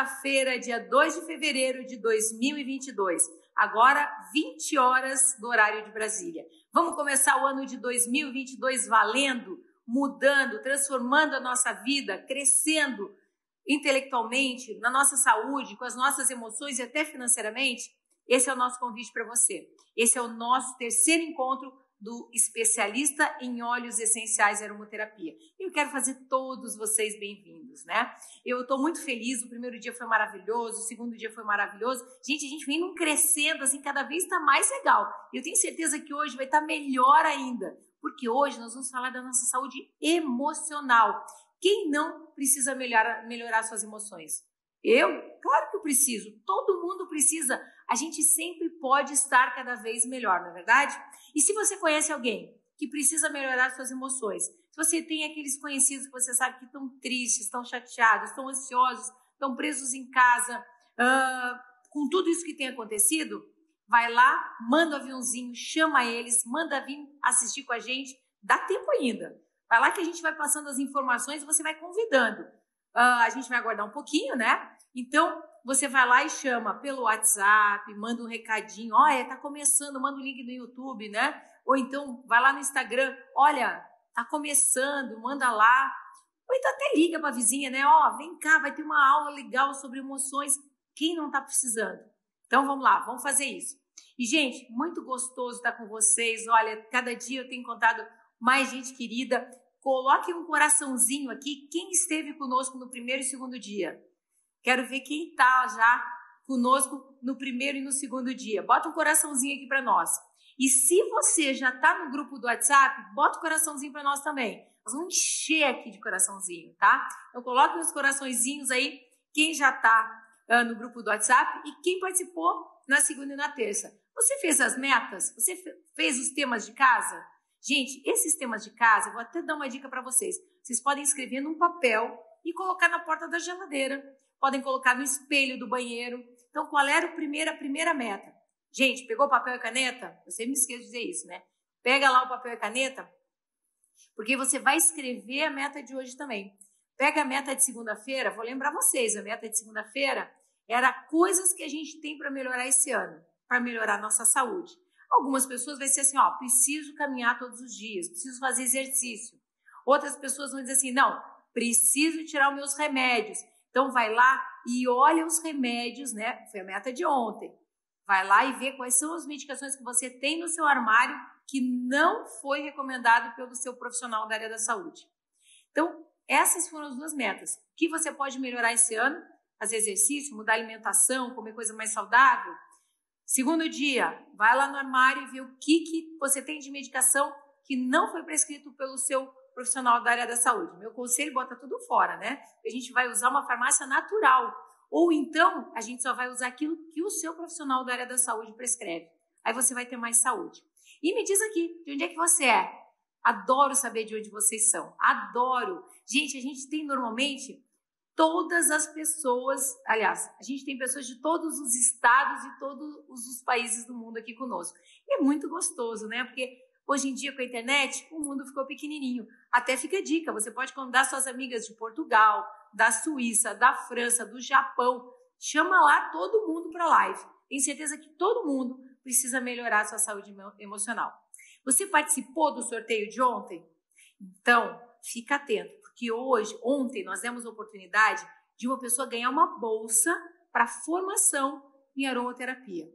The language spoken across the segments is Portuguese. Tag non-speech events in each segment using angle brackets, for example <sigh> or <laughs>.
Quarta-feira, dia 2 de fevereiro de 2022. Agora 20 horas do horário de Brasília. Vamos começar o ano de 2022 valendo, mudando, transformando a nossa vida, crescendo intelectualmente, na nossa saúde, com as nossas emoções e até financeiramente? Esse é o nosso convite para você. Esse é o nosso terceiro encontro do especialista em óleos essenciais e aromaterapia. Eu quero fazer todos vocês bem-vindos, né? Eu estou muito feliz, o primeiro dia foi maravilhoso, o segundo dia foi maravilhoso. Gente, a gente vem num crescendo, assim, cada vez está mais legal. Eu tenho certeza que hoje vai estar tá melhor ainda, porque hoje nós vamos falar da nossa saúde emocional. Quem não precisa melhorar, melhorar suas emoções? Eu? Claro que eu preciso. Todo mundo precisa. A gente sempre pode estar cada vez melhor, não é verdade? E se você conhece alguém que precisa melhorar suas emoções, se você tem aqueles conhecidos que você sabe que estão tristes, estão chateados, estão ansiosos, estão presos em casa, uh, com tudo isso que tem acontecido, vai lá, manda o um aviãozinho, chama eles, manda vir assistir com a gente, dá tempo ainda. Vai lá que a gente vai passando as informações e você vai convidando. Uh, a gente vai aguardar um pouquinho, né? Então, você vai lá e chama pelo WhatsApp, manda um recadinho, olha, tá começando, manda o um link no YouTube, né? Ou então vai lá no Instagram, olha, tá começando, manda lá. Ou então até liga para a vizinha, né? Ó, vem cá, vai ter uma aula legal sobre emoções. Quem não tá precisando? Então vamos lá, vamos fazer isso. E gente, muito gostoso estar com vocês. Olha, cada dia eu tenho encontrado mais gente querida. Coloque um coraçãozinho aqui. Quem esteve conosco no primeiro e segundo dia? Quero ver quem está já conosco no primeiro e no segundo dia. Bota um coraçãozinho aqui para nós. E se você já está no grupo do WhatsApp, bota um coraçãozinho para nós também. Nós vamos encher aqui de coraçãozinho, tá? Então coloque os coraçõezinhos aí, quem já está uh, ah, no grupo do WhatsApp e quem participou na segunda e na terça. Você fez as metas? Você fez os temas de casa? Gente, esses temas de casa, eu vou até dar uma dica para vocês. Vocês podem escrever num papel e colocar na porta da geladeira podem colocar no espelho do banheiro. Então, qual era a primeira, a primeira meta? Gente, pegou papel e caneta? Eu sempre me esqueço de dizer isso, né? Pega lá o papel e caneta, porque você vai escrever a meta de hoje também. Pega a meta de segunda-feira, vou lembrar vocês, a meta de segunda-feira era coisas que a gente tem para melhorar esse ano, para melhorar a nossa saúde. Algumas pessoas vai ser assim, ó, preciso caminhar todos os dias, preciso fazer exercício. Outras pessoas vão dizer assim, não, preciso tirar os meus remédios, então vai lá e olha os remédios, né? Foi a meta de ontem. Vai lá e vê quais são as medicações que você tem no seu armário que não foi recomendado pelo seu profissional da área da saúde. Então, essas foram as duas metas. O que você pode melhorar esse ano? Fazer exercício, mudar a alimentação, comer coisa mais saudável. Segundo dia, vai lá no armário e vê o que, que você tem de medicação que não foi prescrito pelo seu profissional da área da saúde. Meu conselho bota tudo fora, né? A gente vai usar uma farmácia natural. Ou então, a gente só vai usar aquilo que o seu profissional da área da saúde prescreve. Aí você vai ter mais saúde. E me diz aqui, de onde é que você é? Adoro saber de onde vocês são. Adoro. Gente, a gente tem normalmente todas as pessoas, aliás, a gente tem pessoas de todos os estados e todos os países do mundo aqui conosco. E é muito gostoso, né? Porque Hoje em dia, com a internet, o mundo ficou pequenininho. Até fica a dica: você pode convidar suas amigas de Portugal, da Suíça, da França, do Japão. Chama lá todo mundo para live. Tenho certeza que todo mundo precisa melhorar sua saúde emocional. Você participou do sorteio de ontem? Então, fica atento, porque hoje, ontem, nós demos a oportunidade de uma pessoa ganhar uma bolsa para formação em aromaterapia.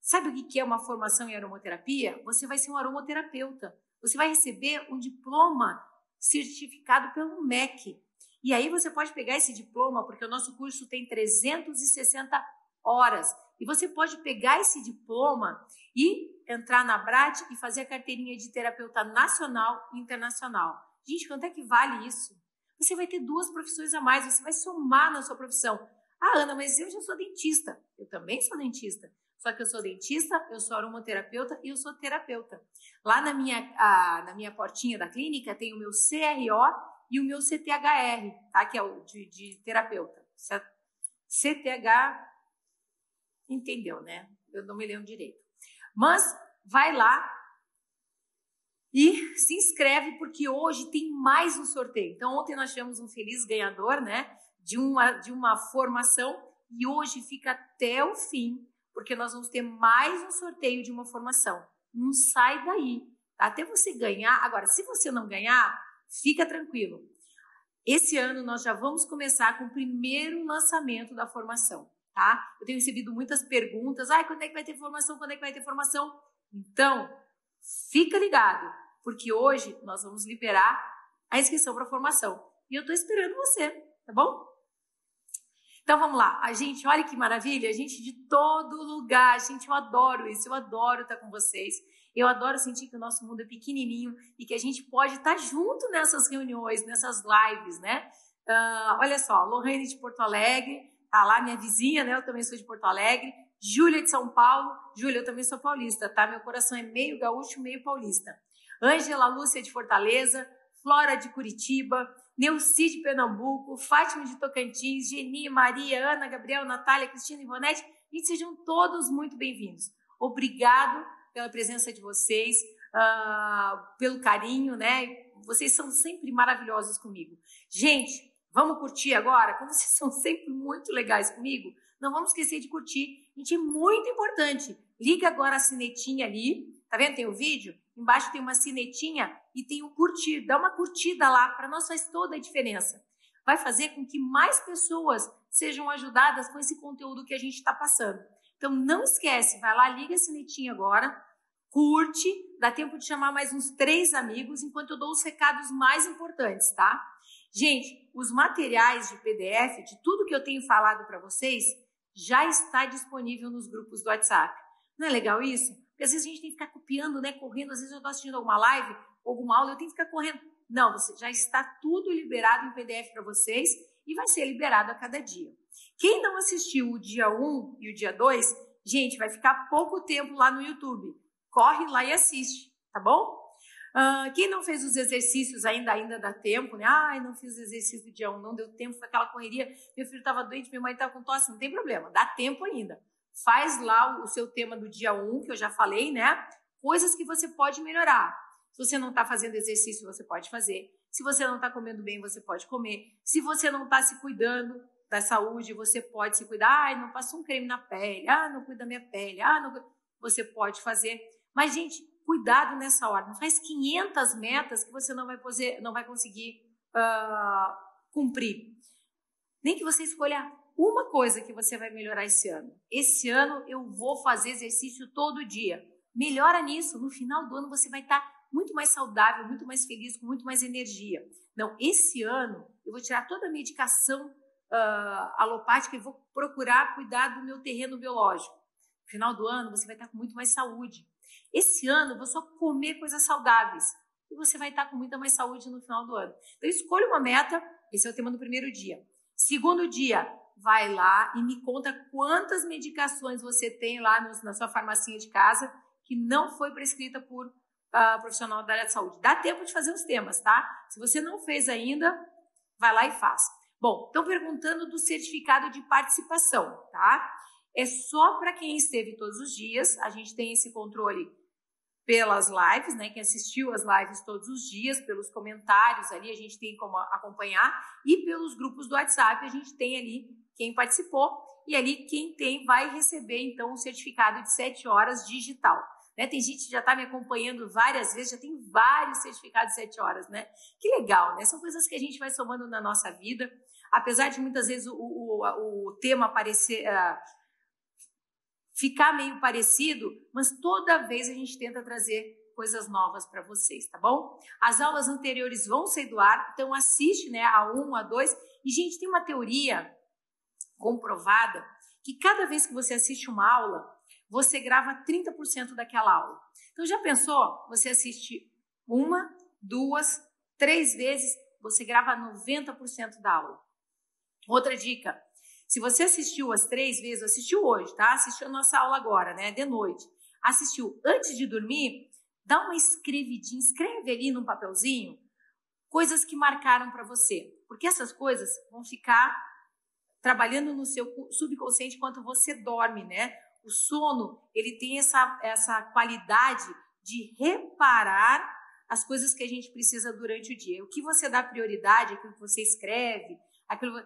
Sabe o que é uma formação em aromaterapia? Você vai ser um aromaterapeuta. Você vai receber um diploma certificado pelo MEC. E aí você pode pegar esse diploma, porque o nosso curso tem 360 horas. E você pode pegar esse diploma e entrar na BRAT e fazer a carteirinha de terapeuta nacional e internacional. Gente, quanto é que vale isso? Você vai ter duas profissões a mais, você vai somar na sua profissão. Ah, Ana, mas eu já sou dentista. Eu também sou dentista. Só que eu sou dentista, eu sou aromaterapeuta e eu sou terapeuta. Lá na minha, a, na minha portinha da clínica tem o meu CRO e o meu CTHR, tá? Que é o de, de terapeuta. CTH, entendeu, né? Eu não me lembro direito. Mas vai lá E se inscreve porque hoje tem mais um sorteio. Então ontem nós tivemos um feliz ganhador, né, de uma de uma formação e hoje fica até o fim, porque nós vamos ter mais um sorteio de uma formação. Não sai daí, tá? até você ganhar. Agora, se você não ganhar, fica tranquilo. Esse ano nós já vamos começar com o primeiro lançamento da formação, tá? Eu tenho recebido muitas perguntas, ah, quando é que vai ter formação? Quando é que vai ter formação? Então, fica ligado porque hoje nós vamos liberar a inscrição para formação. E eu estou esperando você, tá bom? Então vamos lá. A gente, olha que maravilha, a gente de todo lugar. Gente, eu adoro isso, eu adoro estar com vocês. Eu adoro sentir que o nosso mundo é pequenininho e que a gente pode estar junto nessas reuniões, nessas lives, né? Uh, olha só, Lorraine de Porto Alegre, tá lá, minha vizinha, né? Eu também sou de Porto Alegre. Júlia de São Paulo. Júlia, eu também sou paulista, tá? Meu coração é meio gaúcho, meio paulista. Ângela Lúcia de Fortaleza, Flora de Curitiba, Neuci de Pernambuco, Fátima de Tocantins, Geni, Maria, Ana, Gabriel, Natália, Cristina e Ivonete, e sejam todos muito bem-vindos. Obrigado pela presença de vocês, uh, pelo carinho, né? Vocês são sempre maravilhosos comigo. Gente, vamos curtir agora? Como vocês são sempre muito legais comigo, não vamos esquecer de curtir. Gente, é muito importante. Liga agora a sinetinha ali, tá vendo? Tem o vídeo? Embaixo tem uma sinetinha e tem o curtir. Dá uma curtida lá, para nós faz toda a diferença. Vai fazer com que mais pessoas sejam ajudadas com esse conteúdo que a gente está passando. Então não esquece, vai lá, liga a sinetinha agora, curte, dá tempo de chamar mais uns três amigos enquanto eu dou os recados mais importantes, tá? Gente, os materiais de PDF, de tudo que eu tenho falado para vocês, já está disponível nos grupos do WhatsApp. Não é legal isso? Porque às vezes a gente tem que ficar copiando, né, correndo. Às vezes eu estou assistindo alguma live, alguma aula, eu tenho que ficar correndo. Não, você já está tudo liberado em PDF para vocês e vai ser liberado a cada dia. Quem não assistiu o dia 1 e o dia 2, gente, vai ficar pouco tempo lá no YouTube. Corre lá e assiste, tá bom? Uh, quem não fez os exercícios ainda, ainda dá tempo, né? Ai, não fiz exercício do dia 1, não deu tempo, foi aquela correria, meu filho estava doente, minha mãe estava com tosse, não tem problema, dá tempo ainda faz lá o seu tema do dia 1, que eu já falei, né? Coisas que você pode melhorar. Se você não está fazendo exercício, você pode fazer. Se você não está comendo bem, você pode comer. Se você não está se cuidando da saúde, você pode se cuidar. Ai, não passou um creme na pele. Ah, não cuida da minha pele. Ah, não... Você pode fazer. Mas, gente, cuidado nessa hora. Não faz 500 metas que você não vai, poder, não vai conseguir uh, cumprir. Nem que você escolha uma coisa que você vai melhorar esse ano. Esse ano eu vou fazer exercício todo dia. Melhora nisso. No final do ano você vai estar muito mais saudável, muito mais feliz, com muito mais energia. Não, esse ano eu vou tirar toda a medicação uh, alopática e vou procurar cuidar do meu terreno biológico. No final do ano você vai estar com muito mais saúde. Esse ano eu vou só comer coisas saudáveis e você vai estar com muita mais saúde no final do ano. Então escolha uma meta. Esse é o tema do primeiro dia. Segundo dia, vai lá e me conta quantas medicações você tem lá no, na sua farmacinha de casa que não foi prescrita por uh, profissional da área de saúde. Dá tempo de fazer os temas, tá? Se você não fez ainda, vai lá e faz. Bom, estão perguntando do certificado de participação, tá? É só para quem esteve todos os dias, a gente tem esse controle pelas lives, né? Quem assistiu as lives todos os dias, pelos comentários ali, a gente tem como acompanhar, e pelos grupos do WhatsApp, a gente tem ali quem participou, e ali quem tem vai receber então um certificado de 7 horas digital. Né? Tem gente que já está me acompanhando várias vezes, já tem vários certificados de 7 horas, né? Que legal, né? São coisas que a gente vai somando na nossa vida. Apesar de muitas vezes o, o, o tema parecer. Uh, ficar meio parecido, mas toda vez a gente tenta trazer coisas novas para vocês, tá bom? As aulas anteriores vão sair do ar, então assiste, né, a 1, a 2. E gente, tem uma teoria comprovada que cada vez que você assiste uma aula, você grava 30% daquela aula. Então já pensou? Você assiste uma, duas, três vezes, você grava 90% da aula. Outra dica: se você assistiu as três vezes, assistiu hoje, tá? Assistiu a nossa aula agora, né? De noite. Assistiu antes de dormir, dá uma escrevidinha, escreve ali num papelzinho coisas que marcaram para você. Porque essas coisas vão ficar trabalhando no seu subconsciente enquanto você dorme, né? O sono, ele tem essa, essa qualidade de reparar as coisas que a gente precisa durante o dia. O que você dá prioridade, aquilo que você escreve, aquilo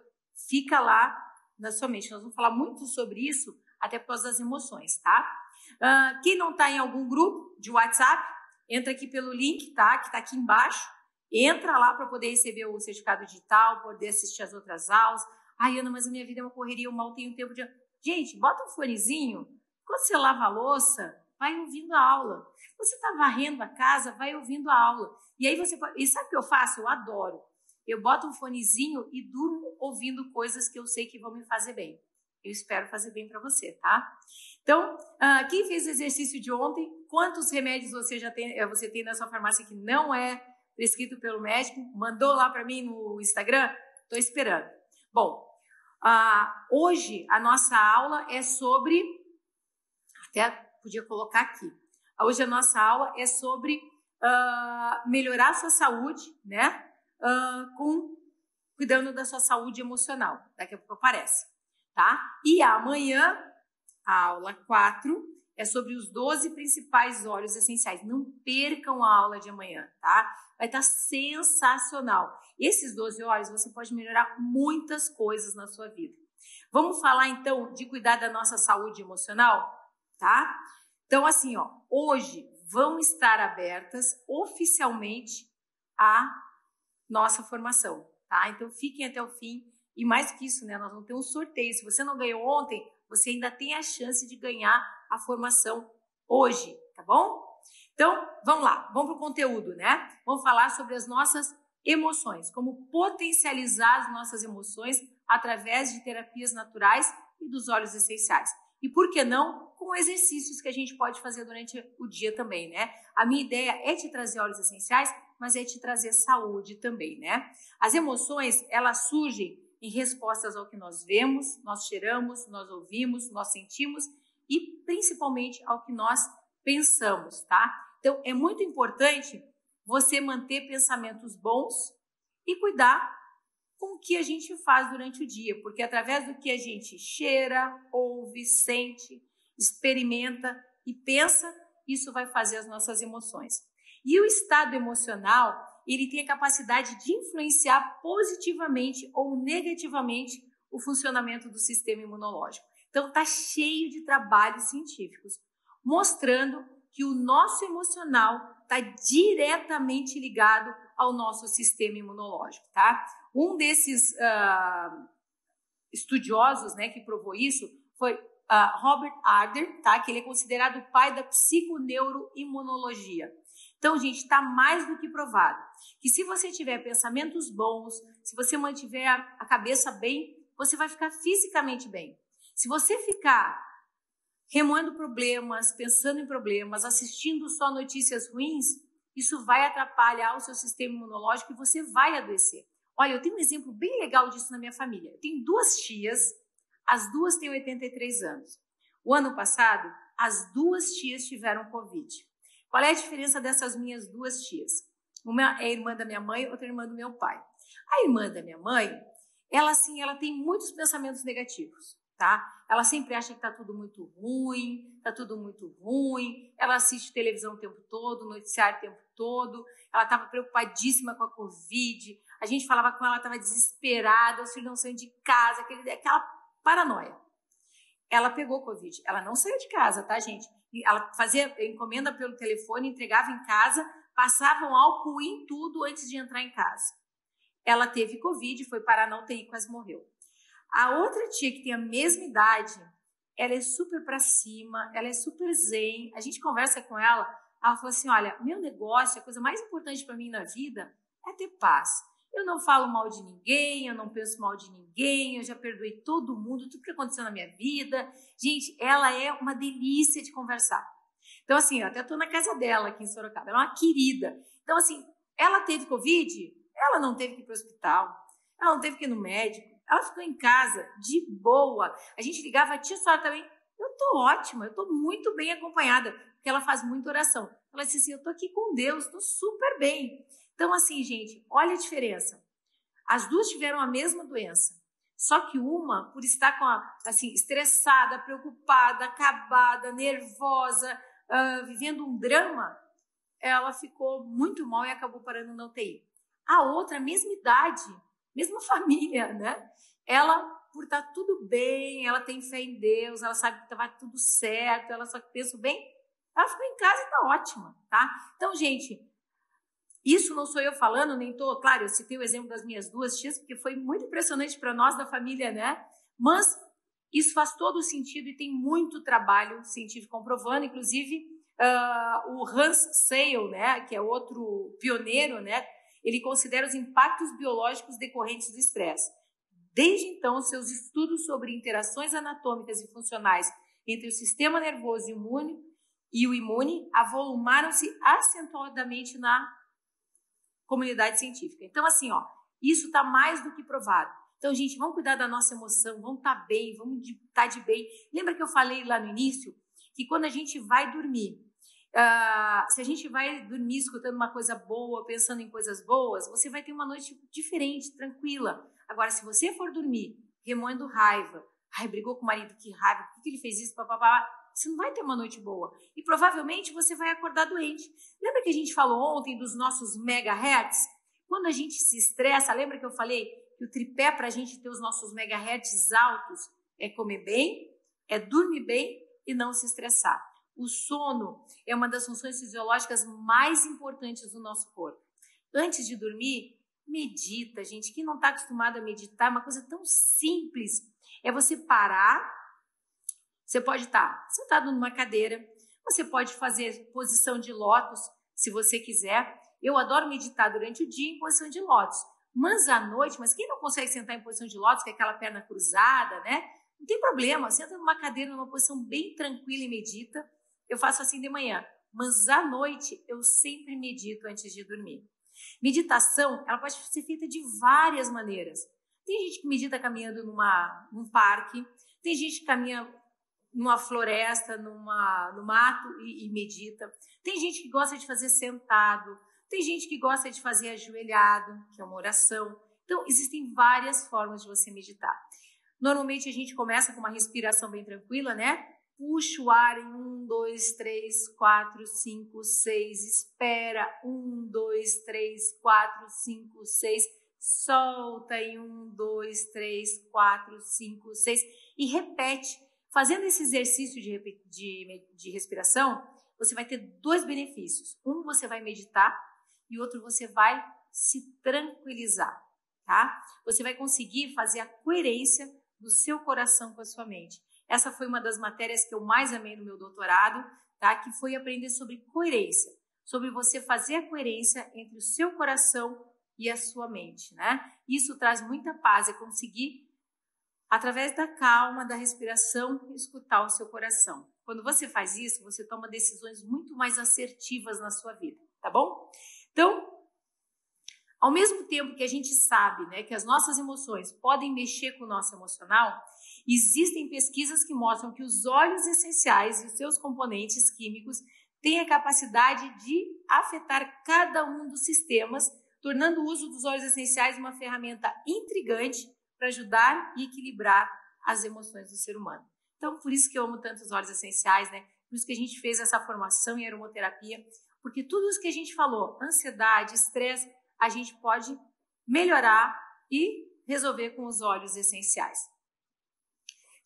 fica lá na sua mente. Nós vamos falar muito sobre isso, até por causa das emoções, tá? Uh, quem não está em algum grupo de WhatsApp, entra aqui pelo link, tá? Que está aqui embaixo. Entra lá para poder receber o certificado digital, poder assistir as outras aulas. Ai, Ana, mas a minha vida é uma correria, eu mal tenho tempo de. Gente, bota um fonezinho. Quando você lava a louça, vai ouvindo a aula. Você está varrendo a casa, vai ouvindo a aula. E aí você pode... E sabe o que eu faço? Eu adoro. Eu boto um fonezinho e durmo ouvindo coisas que eu sei que vão me fazer bem. Eu espero fazer bem para você, tá? Então, uh, quem fez o exercício de ontem, quantos remédios você já tem, eh, você tem na sua farmácia que não é prescrito pelo médico? Mandou lá para mim no Instagram? Estou esperando. Bom, uh, hoje a nossa aula é sobre, até podia colocar aqui. Hoje a nossa aula é sobre uh, melhorar a sua saúde, né? com cuidando da sua saúde emocional. Daqui a pouco aparece, tá? E amanhã a aula 4 é sobre os 12 principais óleos essenciais. Não percam a aula de amanhã, tá? Vai estar tá sensacional. Esses 12 óleos você pode melhorar muitas coisas na sua vida. Vamos falar então de cuidar da nossa saúde emocional, tá? Então assim, ó, hoje vão estar abertas oficialmente a nossa formação, tá? Então fiquem até o fim. E mais que isso, né? Nós vamos ter um sorteio. Se você não ganhou ontem, você ainda tem a chance de ganhar a formação hoje, tá bom? Então, vamos lá, vamos para o conteúdo, né? Vamos falar sobre as nossas emoções, como potencializar as nossas emoções através de terapias naturais e dos óleos essenciais. E por que não com exercícios que a gente pode fazer durante o dia também, né? A minha ideia é te trazer óleos essenciais, mas é te trazer saúde também, né? As emoções, elas surgem em respostas ao que nós vemos, nós cheiramos, nós ouvimos, nós sentimos e principalmente ao que nós pensamos, tá? Então é muito importante você manter pensamentos bons e cuidar com o que a gente faz durante o dia, porque através do que a gente cheira, ouve, sente, experimenta e pensa, isso vai fazer as nossas emoções. E o estado emocional ele tem a capacidade de influenciar positivamente ou negativamente o funcionamento do sistema imunológico. Então, está cheio de trabalhos científicos mostrando que o nosso emocional está diretamente ligado ao nosso sistema imunológico, tá? Um desses uh, estudiosos, né, que provou isso foi uh, Robert Adler, tá? Que ele é considerado o pai da psiconeuroimunologia. Então, gente, está mais do que provado que se você tiver pensamentos bons, se você mantiver a cabeça bem, você vai ficar fisicamente bem. Se você ficar remoendo problemas, pensando em problemas, assistindo só notícias ruins, isso vai atrapalhar o seu sistema imunológico e você vai adoecer. Olha, eu tenho um exemplo bem legal disso na minha família. Eu tenho duas tias, as duas têm 83 anos. O ano passado, as duas tias tiveram Covid. Qual é a diferença dessas minhas duas tias? Uma é irmã da minha mãe, outra é irmã do meu pai. A irmã da minha mãe, ela assim, ela tem muitos pensamentos negativos, tá? Ela sempre acha que tá tudo muito ruim, tá tudo muito ruim. Ela assiste televisão o tempo todo, noticiário o tempo todo. Ela estava preocupadíssima com a Covid. A gente falava com ela, estava desesperada, os filhos não saiam de casa, aquele, aquela paranoia. Ela pegou Covid. Ela não saiu de casa, tá, gente? Ela fazia encomenda pelo telefone, entregava em casa, passavam álcool em tudo antes de entrar em casa. Ela teve Covid, foi parar na UTI, quase morreu. A outra tia que tem a mesma idade, ela é super para cima, ela é super zen. A gente conversa com ela, ela falou assim: olha, meu negócio, a coisa mais importante para mim na vida é ter paz. Eu não falo mal de ninguém, eu não penso mal de ninguém, eu já perdoei todo mundo, tudo que aconteceu na minha vida. Gente, ela é uma delícia de conversar. Então, assim, eu até estou na casa dela aqui em Sorocaba, ela é uma querida. Então, assim, ela teve Covid, ela não teve que ir para o hospital, ela não teve que ir no médico, ela ficou em casa de boa. A gente ligava, a tia Sora também, eu estou ótima, eu estou muito bem acompanhada, porque ela faz muita oração. Ela disse assim, eu estou aqui com Deus, estou super bem. Então, assim, gente, olha a diferença. As duas tiveram a mesma doença. Só que uma, por estar com a, assim, estressada, preocupada, acabada, nervosa, uh, vivendo um drama, ela ficou muito mal e acabou parando na UTI. A outra, mesma idade, mesma <laughs> família, né? Ela, por estar tá tudo bem, ela tem fé em Deus, ela sabe que estava tudo certo, ela só pensa bem, ela ficou em casa e está ótima, tá? Então, gente, isso não sou eu falando, nem tô, claro, eu citei o exemplo das minhas duas tias, porque foi muito impressionante para nós da família, né? Mas isso faz todo o sentido e tem muito trabalho científico comprovando, inclusive uh, o Hans Sale, né, que é outro pioneiro, né, ele considera os impactos biológicos decorrentes do estresse. Desde então, seus estudos sobre interações anatômicas e funcionais entre o sistema nervoso e imune, e o imune avolumaram-se acentuadamente na comunidade científica. Então, assim, ó, isso está mais do que provado. Então, gente, vamos cuidar da nossa emoção, vamos estar tá bem, vamos estar tá de bem. Lembra que eu falei lá no início que quando a gente vai dormir, uh, se a gente vai dormir escutando uma coisa boa, pensando em coisas boas, você vai ter uma noite diferente, tranquila. Agora, se você for dormir remoendo raiva, ai, brigou com o marido, que raiva, por que ele fez isso, papapá, você não vai ter uma noite boa. E provavelmente você vai acordar doente. Lembra que a gente falou ontem dos nossos megahertz? Quando a gente se estressa, lembra que eu falei que o tripé para a gente ter os nossos megahertz altos é comer bem, é dormir bem e não se estressar. O sono é uma das funções fisiológicas mais importantes do nosso corpo. Antes de dormir, medita, gente. Quem não está acostumado a meditar, uma coisa tão simples. É você parar. Você pode estar tá sentado numa cadeira, você pode fazer posição de lótus, se você quiser. Eu adoro meditar durante o dia em posição de lótus. Mas à noite, mas quem não consegue sentar em posição de lótus, é aquela perna cruzada, né? Não tem problema, senta numa cadeira, numa posição bem tranquila e medita. Eu faço assim de manhã, mas à noite eu sempre medito antes de dormir. Meditação, ela pode ser feita de várias maneiras. Tem gente que medita caminhando numa, num parque, tem gente que caminha numa floresta, numa, no mato e, e medita. Tem gente que gosta de fazer sentado, tem gente que gosta de fazer ajoelhado, que é uma oração. Então, existem várias formas de você meditar. Normalmente a gente começa com uma respiração bem tranquila, né? Puxa o ar em um, dois, três, quatro, cinco, seis. Espera um, dois, três, quatro, cinco, seis. Solta em um, dois, três, quatro, cinco, seis e repete. Fazendo esse exercício de, de, de respiração, você vai ter dois benefícios. Um, você vai meditar e outro você vai se tranquilizar, tá? Você vai conseguir fazer a coerência do seu coração com a sua mente. Essa foi uma das matérias que eu mais amei no meu doutorado, tá? Que foi aprender sobre coerência, sobre você fazer a coerência entre o seu coração e a sua mente, né? Isso traz muita paz, é conseguir através da calma, da respiração, escutar o seu coração. Quando você faz isso, você toma decisões muito mais assertivas na sua vida, tá bom? Então, ao mesmo tempo que a gente sabe né, que as nossas emoções podem mexer com o nosso emocional, existem pesquisas que mostram que os óleos essenciais e os seus componentes químicos têm a capacidade de afetar cada um dos sistemas, tornando o uso dos óleos essenciais uma ferramenta intrigante para ajudar e equilibrar as emoções do ser humano. Então, por isso que eu amo tanto os óleos essenciais, né? Por isso que a gente fez essa formação em aromaterapia, porque tudo isso que a gente falou, ansiedade, estresse, a gente pode melhorar e resolver com os óleos essenciais.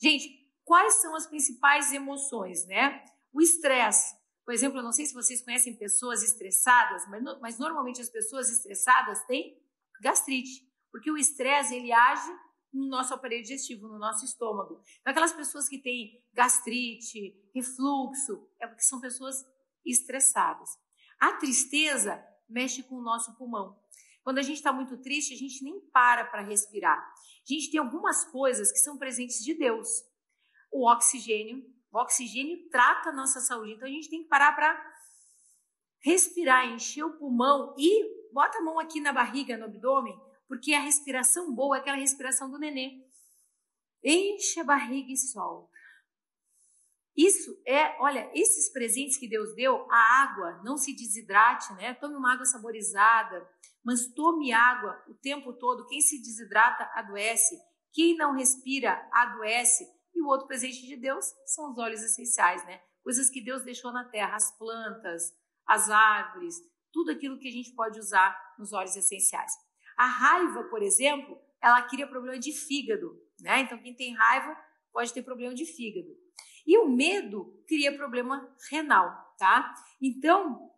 Gente, quais são as principais emoções, né? O estresse. Por exemplo, eu não sei se vocês conhecem pessoas estressadas, mas, mas normalmente as pessoas estressadas têm gastrite, porque o estresse ele age no nosso aparelho digestivo, no nosso estômago. Então, aquelas pessoas que têm gastrite, refluxo, é porque são pessoas estressadas. A tristeza mexe com o nosso pulmão. Quando a gente está muito triste, a gente nem para para respirar. A gente tem algumas coisas que são presentes de Deus. O oxigênio. O oxigênio trata a nossa saúde. Então a gente tem que parar para respirar, encher o pulmão e bota a mão aqui na barriga, no abdômen, porque a respiração boa é aquela respiração do nenê. Enche a barriga e solta. Isso é, olha, esses presentes que Deus deu, a água, não se desidrate, né? Tome uma água saborizada, mas tome água o tempo todo. Quem se desidrata adoece, quem não respira adoece. E o outro presente de Deus são os óleos essenciais, né? Coisas que Deus deixou na terra, as plantas, as árvores, tudo aquilo que a gente pode usar nos óleos essenciais. A raiva, por exemplo, ela cria problema de fígado, né? Então quem tem raiva pode ter problema de fígado. E o medo cria problema renal, tá? Então,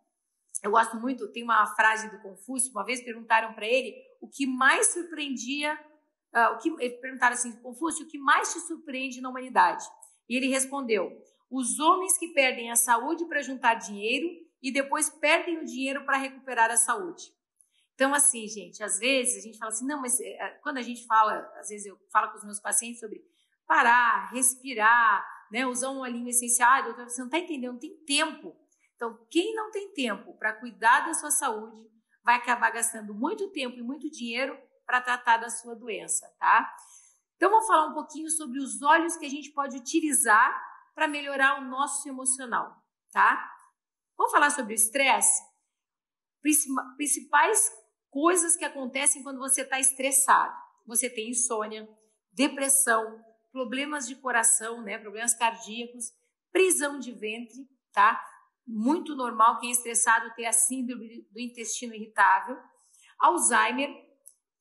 eu gosto muito, tem uma frase do Confúcio, uma vez perguntaram para ele o que mais surpreendia, uh, o que perguntaram assim, Confúcio, o que mais te surpreende na humanidade? E ele respondeu: os homens que perdem a saúde para juntar dinheiro e depois perdem o dinheiro para recuperar a saúde. Então, assim, gente, às vezes a gente fala assim, não, mas eh, quando a gente fala, às vezes eu falo com os meus pacientes sobre parar, respirar, né, usar um olhinho essencial, doutor, você não está entendendo, não tem tempo. Então, quem não tem tempo para cuidar da sua saúde vai acabar gastando muito tempo e muito dinheiro para tratar da sua doença, tá? Então, vamos falar um pouquinho sobre os olhos que a gente pode utilizar para melhorar o nosso emocional, tá? Vamos falar sobre o estresse? Principais coisas que acontecem quando você está estressado. Você tem insônia, depressão, problemas de coração, né, problemas cardíacos, prisão de ventre, tá? Muito normal quem é estressado ter a síndrome do intestino irritável, Alzheimer,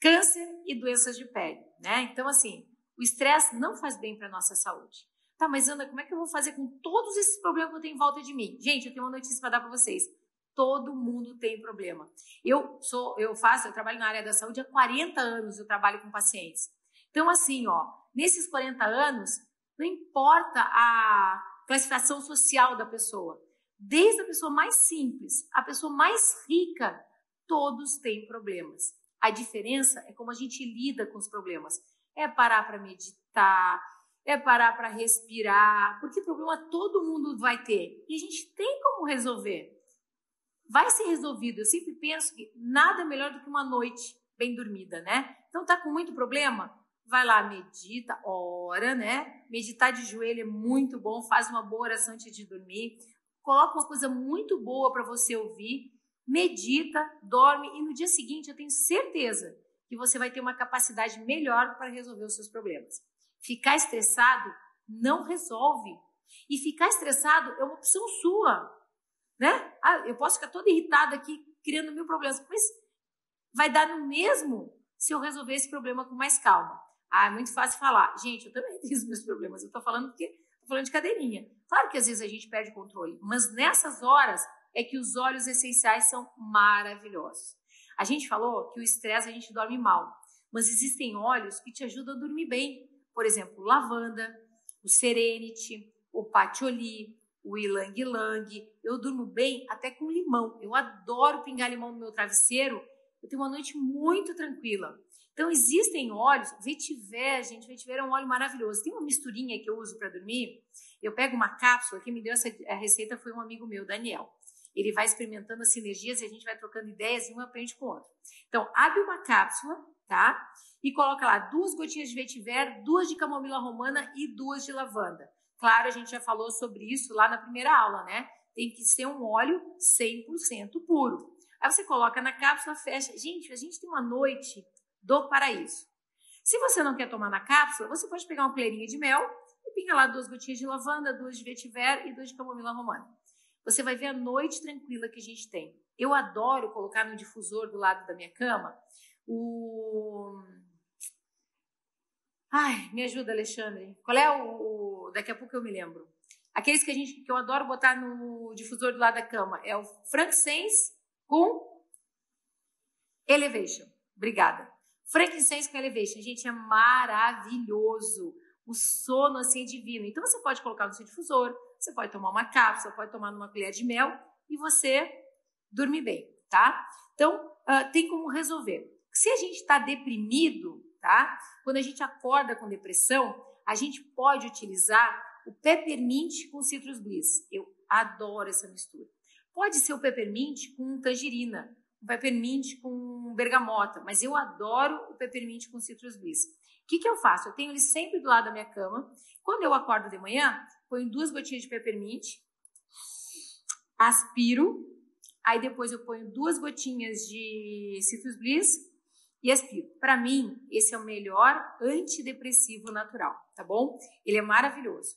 câncer e doenças de pele, né? Então assim, o estresse não faz bem para nossa saúde. Tá, mas Ana, como é que eu vou fazer com todos esses problemas que eu tenho em volta de mim? Gente, eu tenho uma notícia para dar para vocês. Todo mundo tem problema. Eu sou, eu faço, eu trabalho na área da saúde há 40 anos, eu trabalho com pacientes. Então, assim, ó, nesses 40 anos, não importa a classificação social da pessoa, desde a pessoa mais simples, a pessoa mais rica, todos têm problemas. A diferença é como a gente lida com os problemas. É parar para meditar, é parar para respirar, porque problema todo mundo vai ter e a gente tem como resolver. Vai ser resolvido. Eu sempre penso que nada melhor do que uma noite bem dormida, né? Então tá com muito problema? Vai lá, medita, ora, né? Meditar de joelho é muito bom, faz uma boa oração antes de dormir. Coloca uma coisa muito boa para você ouvir, medita, dorme e no dia seguinte eu tenho certeza que você vai ter uma capacidade melhor para resolver os seus problemas. Ficar estressado não resolve. E ficar estressado é uma opção sua. Né? Ah, eu posso ficar toda irritada aqui, criando mil problemas, mas vai dar no mesmo se eu resolver esse problema com mais calma. Ah, é muito fácil falar. Gente, eu também <laughs> tenho os meus problemas. Eu estou falando porque estou falando de cadeirinha. Claro que às vezes a gente perde o controle, mas nessas horas é que os óleos essenciais são maravilhosos. A gente falou que o estresse a gente dorme mal, mas existem óleos que te ajudam a dormir bem por exemplo, lavanda, o serenity, o patchouli, o ilang ilang. Eu durmo bem até com limão. Eu adoro pingar limão no meu travesseiro. Eu tenho uma noite muito tranquila. Então existem óleos, vetiver, gente, vetiver é um óleo maravilhoso. Tem uma misturinha que eu uso para dormir. Eu pego uma cápsula, quem me deu essa receita foi um amigo meu, Daniel. Ele vai experimentando as sinergias e a gente vai trocando ideias e um aprende com o outro. Então, abre uma cápsula, tá? e coloca lá duas gotinhas de vetiver, duas de camomila romana e duas de lavanda. Claro, a gente já falou sobre isso lá na primeira aula, né? Tem que ser um óleo 100% puro. Aí você coloca na cápsula, fecha. Gente, a gente tem uma noite do paraíso. Se você não quer tomar na cápsula, você pode pegar uma colherinha de mel e pinga lá duas gotinhas de lavanda, duas de vetiver e duas de camomila romana. Você vai ver a noite tranquila que a gente tem. Eu adoro colocar no difusor do lado da minha cama o Ai, me ajuda, Alexandre. Qual é o, o, Daqui a pouco eu me lembro. Aqueles que a gente que eu adoro botar no difusor do lado da cama é o frankincense com elevation. Obrigada. Frankincense com elevation, gente, é maravilhoso. O sono assim é divino. Então você pode colocar no seu difusor, você pode tomar uma cápsula, pode tomar numa colher de mel e você dormir bem, tá? Então uh, tem como resolver. Se a gente está deprimido, tá? Quando a gente acorda com depressão, a gente pode utilizar o peppermint com citrus bliss. Eu adoro essa mistura. Pode ser o peppermint com tangerina, o peppermint com bergamota, mas eu adoro o peppermint com citrus bliss. O que, que eu faço? Eu tenho ele sempre do lado da minha cama. Quando eu acordo de manhã, ponho duas gotinhas de peppermint, aspiro, aí depois eu ponho duas gotinhas de citrus bliss e aspiro. Para mim, esse é o melhor antidepressivo natural, tá bom? Ele é maravilhoso.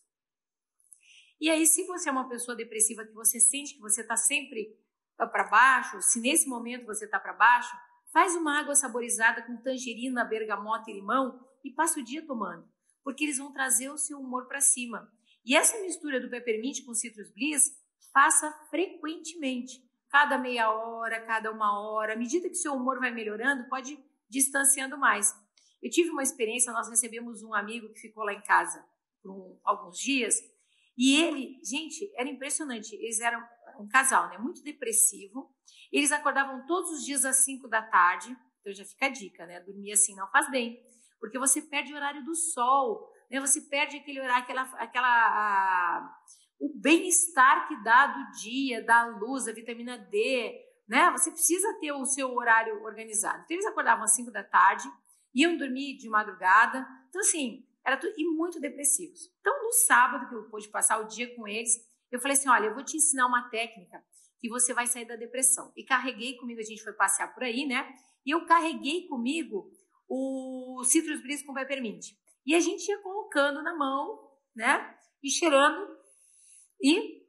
E aí, se você é uma pessoa depressiva que você sente que você está sempre para baixo, se nesse momento você está para baixo, faz uma água saborizada com tangerina, bergamota e limão e passa o dia tomando, porque eles vão trazer o seu humor para cima. E essa mistura do peppermint com citrus bliss, faça frequentemente, cada meia hora, cada uma hora. À medida que seu humor vai melhorando, pode distanciando mais. Eu tive uma experiência, nós recebemos um amigo que ficou lá em casa por um, alguns dias, e ele, gente, era impressionante. Eles eram um casal, né? Muito depressivo. Eles acordavam todos os dias às 5 da tarde. Então já fica a dica, né? Dormir assim não faz bem, porque você perde o horário do sol, né? Você perde aquele horário, aquela, aquela a, o bem-estar que dá do dia, da luz, da vitamina D, né? Você precisa ter o seu horário organizado. Então eles acordavam às 5 da tarde, iam dormir de madrugada. Então assim, era tudo, e muito depressivos. Então no sábado que eu pude passar o dia com eles, eu falei assim, olha, eu vou te ensinar uma técnica que você vai sair da depressão. E carreguei comigo, a gente foi passear por aí, né? E eu carreguei comigo o Citrus Bliss com Peppermint. E a gente ia colocando na mão, né? E cheirando. E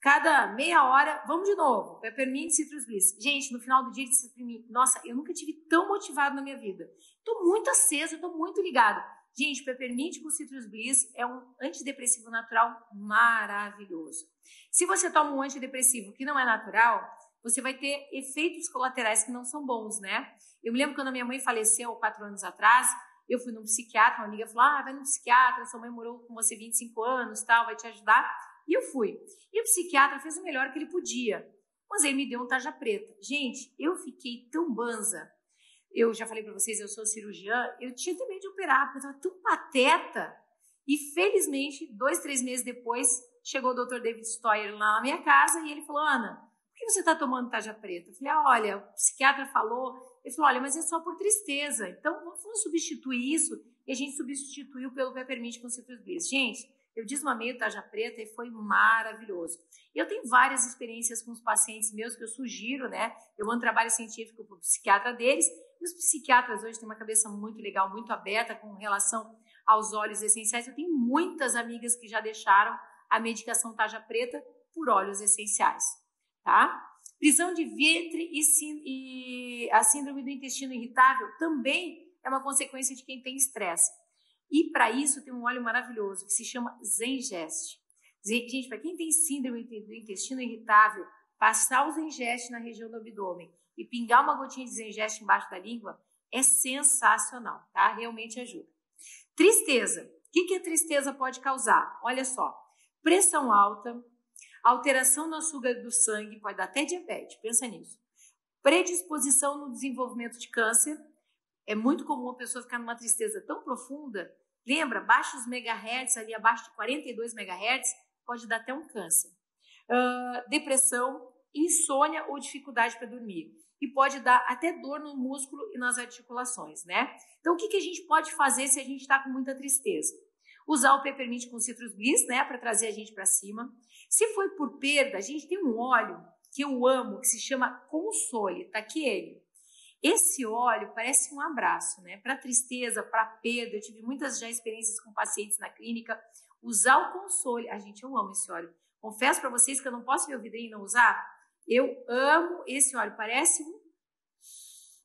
cada meia hora, vamos de novo. Peppermint, Citrus Bliss. Gente, no final do dia, pra mim, nossa, eu nunca tive tão motivado na minha vida. Tô muito aceso, tô muito ligado. Gente, Peppermint com Citrus Bliss é um antidepressivo natural maravilhoso. Se você toma um antidepressivo que não é natural, você vai ter efeitos colaterais que não são bons, né? Eu me lembro quando a minha mãe faleceu quatro anos atrás, eu fui num psiquiatra, uma amiga falou: ah, vai num psiquiatra, sua mãe morou com você 25 anos, tal, vai te ajudar. E eu fui. E o psiquiatra fez o melhor que ele podia, mas ele me deu um tarja preta. Gente, eu fiquei tão banza. Eu já falei para vocês, eu sou cirurgiã, eu tinha medo de operar, porque eu estava tão pateta. E felizmente, dois, três meses depois, chegou o Dr. David Stoyer lá na minha casa e ele falou: Ana, por que você está tomando tarja preta? Eu falei: ah, olha, o psiquiatra falou ele falou: olha, mas é só por tristeza. Então vamos substituir isso. E a gente substituiu pelo Peppermint com Citrus. Gente, eu desmamei o Taja Preta e foi maravilhoso. Eu tenho várias experiências com os pacientes meus que eu sugiro, né? Eu mando trabalho científico para o psiquiatra deles. E os psiquiatras hoje têm uma cabeça muito legal, muito aberta com relação aos óleos essenciais. Eu tenho muitas amigas que já deixaram a medicação Taja Preta por óleos essenciais, tá? Prisão de ventre e, e a síndrome do intestino irritável também é uma consequência de quem tem estresse. E para isso tem um óleo maravilhoso que se chama Zengest. Gente, para quem tem síndrome do intestino irritável, passar o Zengest na região do abdômen e pingar uma gotinha de Zengest embaixo da língua é sensacional, tá? Realmente ajuda. Tristeza. O que, que a tristeza pode causar? Olha só, pressão alta, Alteração no açúcar do sangue pode dar até diabetes, pensa nisso. Predisposição no desenvolvimento de câncer. É muito comum a pessoa ficar numa tristeza tão profunda. Lembra, baixos megahertz, ali abaixo de 42 megahertz, pode dar até um câncer. Uh, depressão, insônia ou dificuldade para dormir. E pode dar até dor no músculo e nas articulações, né? Então, o que, que a gente pode fazer se a gente está com muita tristeza? Usar o peppermint com citrus bliss, né, para trazer a gente para cima. Se foi por perda, a gente tem um óleo que eu amo, que se chama Console, tá aqui ele. Esse óleo parece um abraço, né? Para tristeza, para perda, eu tive muitas já experiências com pacientes na clínica. Usar o Console, a gente, eu amo esse óleo. Confesso para vocês que eu não posso ver o vidrinho e não usar. Eu amo esse óleo, parece um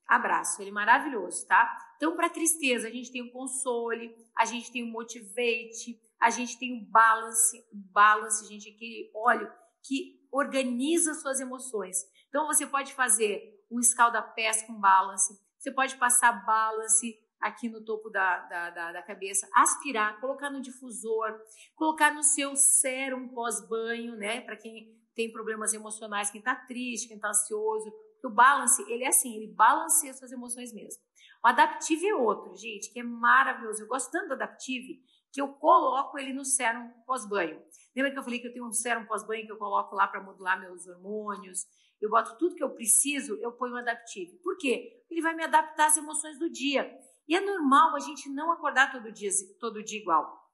abraço, ele é maravilhoso, tá? Então, para tristeza, a gente tem o Console, a gente tem o Motivate, a gente tem o balance, o balance, gente, aquele óleo que organiza suas emoções. Então você pode fazer um escalda-pés com balance, você pode passar balance aqui no topo da, da, da, da, cabeça, aspirar, colocar no difusor, colocar no seu sérum pós-banho, né? Para quem tem problemas emocionais, quem está triste, quem está ansioso. O balance, ele é assim, ele balanceia suas emoções mesmo. O Adaptive é outro, gente, que é maravilhoso. Eu gosto tanto do Adaptive que eu coloco ele no sérum pós-banho. Lembra que eu falei que eu tenho um sérum pós-banho que eu coloco lá para modular meus hormônios? Eu boto tudo que eu preciso, eu ponho o Adaptive. Por quê? Ele vai me adaptar às emoções do dia. E é normal a gente não acordar todo dia, todo dia igual.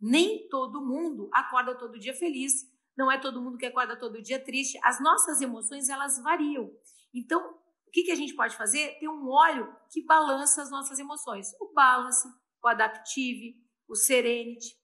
Nem todo mundo acorda todo dia feliz. Não é todo mundo que acorda todo dia triste. As nossas emoções, elas variam. Então, o que, que a gente pode fazer? Ter um óleo que balança as nossas emoções. O Balance, o Adaptive, o Serenity.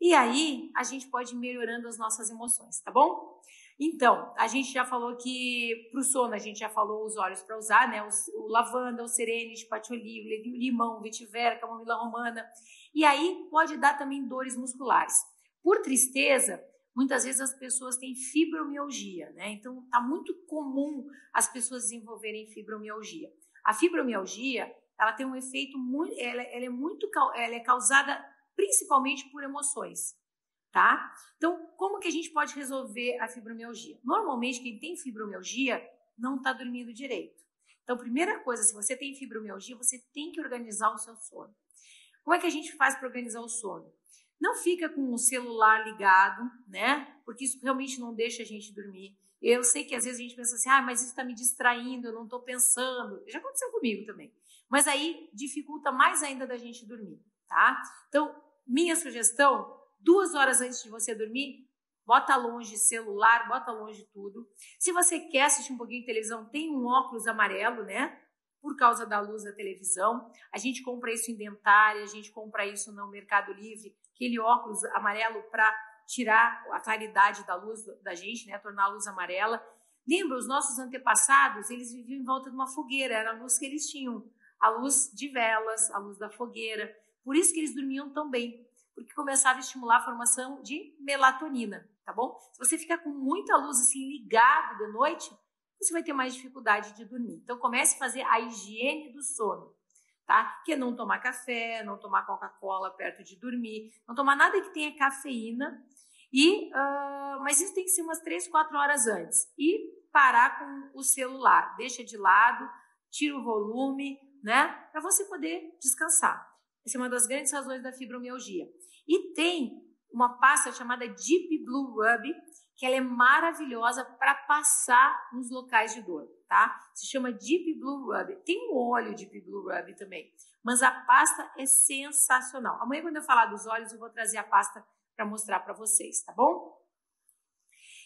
E aí a gente pode ir melhorando as nossas emoções, tá bom? Então, a gente já falou que para o sono, a gente já falou os óleos para usar, né? O, o, lavanda, o serenity, patchouli, limão, vetiver, camomila romana. E aí pode dar também dores musculares. Por tristeza, muitas vezes as pessoas têm fibromialgia, né? Então, tá muito comum as pessoas desenvolverem fibromialgia. A fibromialgia, ela tem um efeito muito, ela, ela é muito, ela é causada principalmente por emoções tá? Então, como que a gente pode resolver a fibromialgia? Normalmente, quem tem fibromialgia não está dormindo direito. Então, primeira coisa, se você tem fibromialgia, você tem que organizar o seu sono. Como é que a gente faz para organizar o sono? Não fica com o celular ligado, né? Porque isso realmente não deixa a gente dormir. Eu sei que às vezes a gente pensa assim, ah, mas isso está me distraindo, eu não estou pensando. Já aconteceu comigo também. Mas aí dificulta mais ainda da gente dormir, tá? Então, minha sugestão, duas horas antes de você dormir, bota longe celular, bota longe tudo. Se você quer assistir um pouquinho de televisão, tem um óculos amarelo, né? Por causa da luz da televisão. A gente compra isso em dentária, a gente compra isso no Mercado Livre, aquele óculos amarelo para tirar a claridade da luz da gente, né? Tornar a luz amarela. Lembra, os nossos antepassados, eles viviam em volta de uma fogueira, era a luz que eles tinham. A luz de velas, a luz da fogueira. Por isso que eles dormiam tão bem porque começava a estimular a formação de melatonina, tá bom? Se você ficar com muita luz assim ligado de noite, você vai ter mais dificuldade de dormir. Então comece a fazer a higiene do sono, tá? Que é não tomar café, não tomar Coca-Cola perto de dormir, não tomar nada que tenha cafeína. E, uh, mas isso tem que ser umas 3, 4 horas antes. E parar com o celular, deixa de lado, tira o volume, né? Para você poder descansar. Essa é uma das grandes razões da fibromialgia. E tem uma pasta chamada Deep Blue Rub, que ela é maravilhosa para passar nos locais de dor, tá? Se chama Deep Blue Rub. Tem um óleo Deep Blue Rub também, mas a pasta é sensacional. Amanhã quando eu falar dos óleos, eu vou trazer a pasta para mostrar para vocês, tá bom?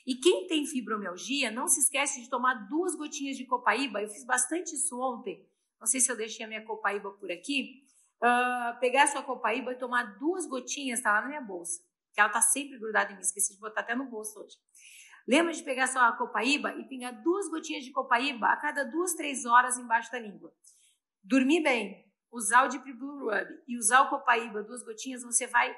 E quem tem fibromialgia, não se esquece de tomar duas gotinhas de copaíba. Eu fiz bastante isso ontem. Não sei se eu deixei a minha copaíba por aqui uh, pegar sua copaíba e tomar duas gotinhas, tá lá na minha bolsa, que ela tá sempre grudada em mim, esqueci de botar até no bolso hoje. Lembra de pegar sua copaíba e pingar duas gotinhas de copaíba a cada duas, três horas embaixo da língua. Dormir bem, usar o Deep Blue Rub e usar o copaíba, duas gotinhas, você vai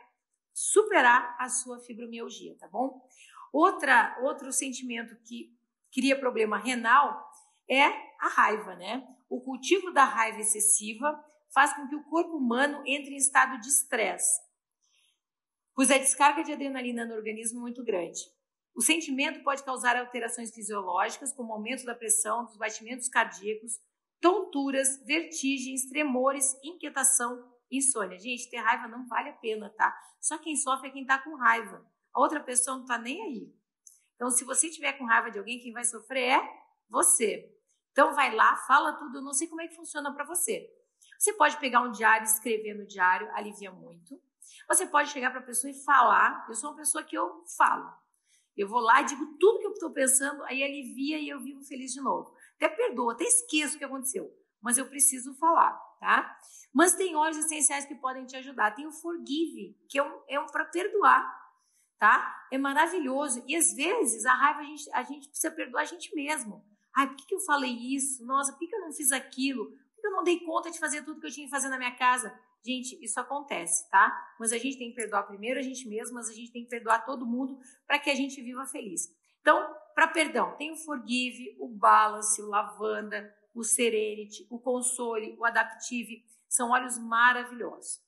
superar a sua fibromialgia, tá bom? Outra, outro sentimento que cria problema renal é a raiva, né? O cultivo da raiva excessiva faz com que o corpo humano entre em estado de estresse, pois a descarga de adrenalina no organismo é muito grande. O sentimento pode causar alterações fisiológicas, como aumento da pressão, dos batimentos cardíacos, tonturas, vertigens, tremores, inquietação, insônia. Gente, ter raiva não vale a pena, tá? Só quem sofre é quem tá com raiva. A outra pessoa não tá nem aí. Então, se você tiver com raiva de alguém, quem vai sofrer é você. Então, vai lá, fala tudo. Eu não sei como é que funciona para você. Você pode pegar um diário escrever no diário, alivia muito. Você pode chegar para a pessoa e falar. Eu sou uma pessoa que eu falo. Eu vou lá e digo tudo que eu estou pensando, aí alivia e eu vivo feliz de novo. Até perdoo, até esqueço o que aconteceu, mas eu preciso falar, tá? Mas tem óleos essenciais que podem te ajudar. Tem o Forgive, que é um, é um para perdoar, tá? É maravilhoso. E às vezes a raiva a gente, a gente precisa perdoar a gente mesmo. Ai, por que, que eu falei isso? Nossa, por que, que eu não fiz aquilo? Eu não dei conta de fazer tudo que eu tinha que fazer na minha casa. Gente, isso acontece, tá? Mas a gente tem que perdoar primeiro a gente mesmo, mas a gente tem que perdoar todo mundo para que a gente viva feliz. Então, para perdão, tem o Forgive, o Balance, o Lavanda, o Serenity, o Console, o Adaptive. São óleos maravilhosos.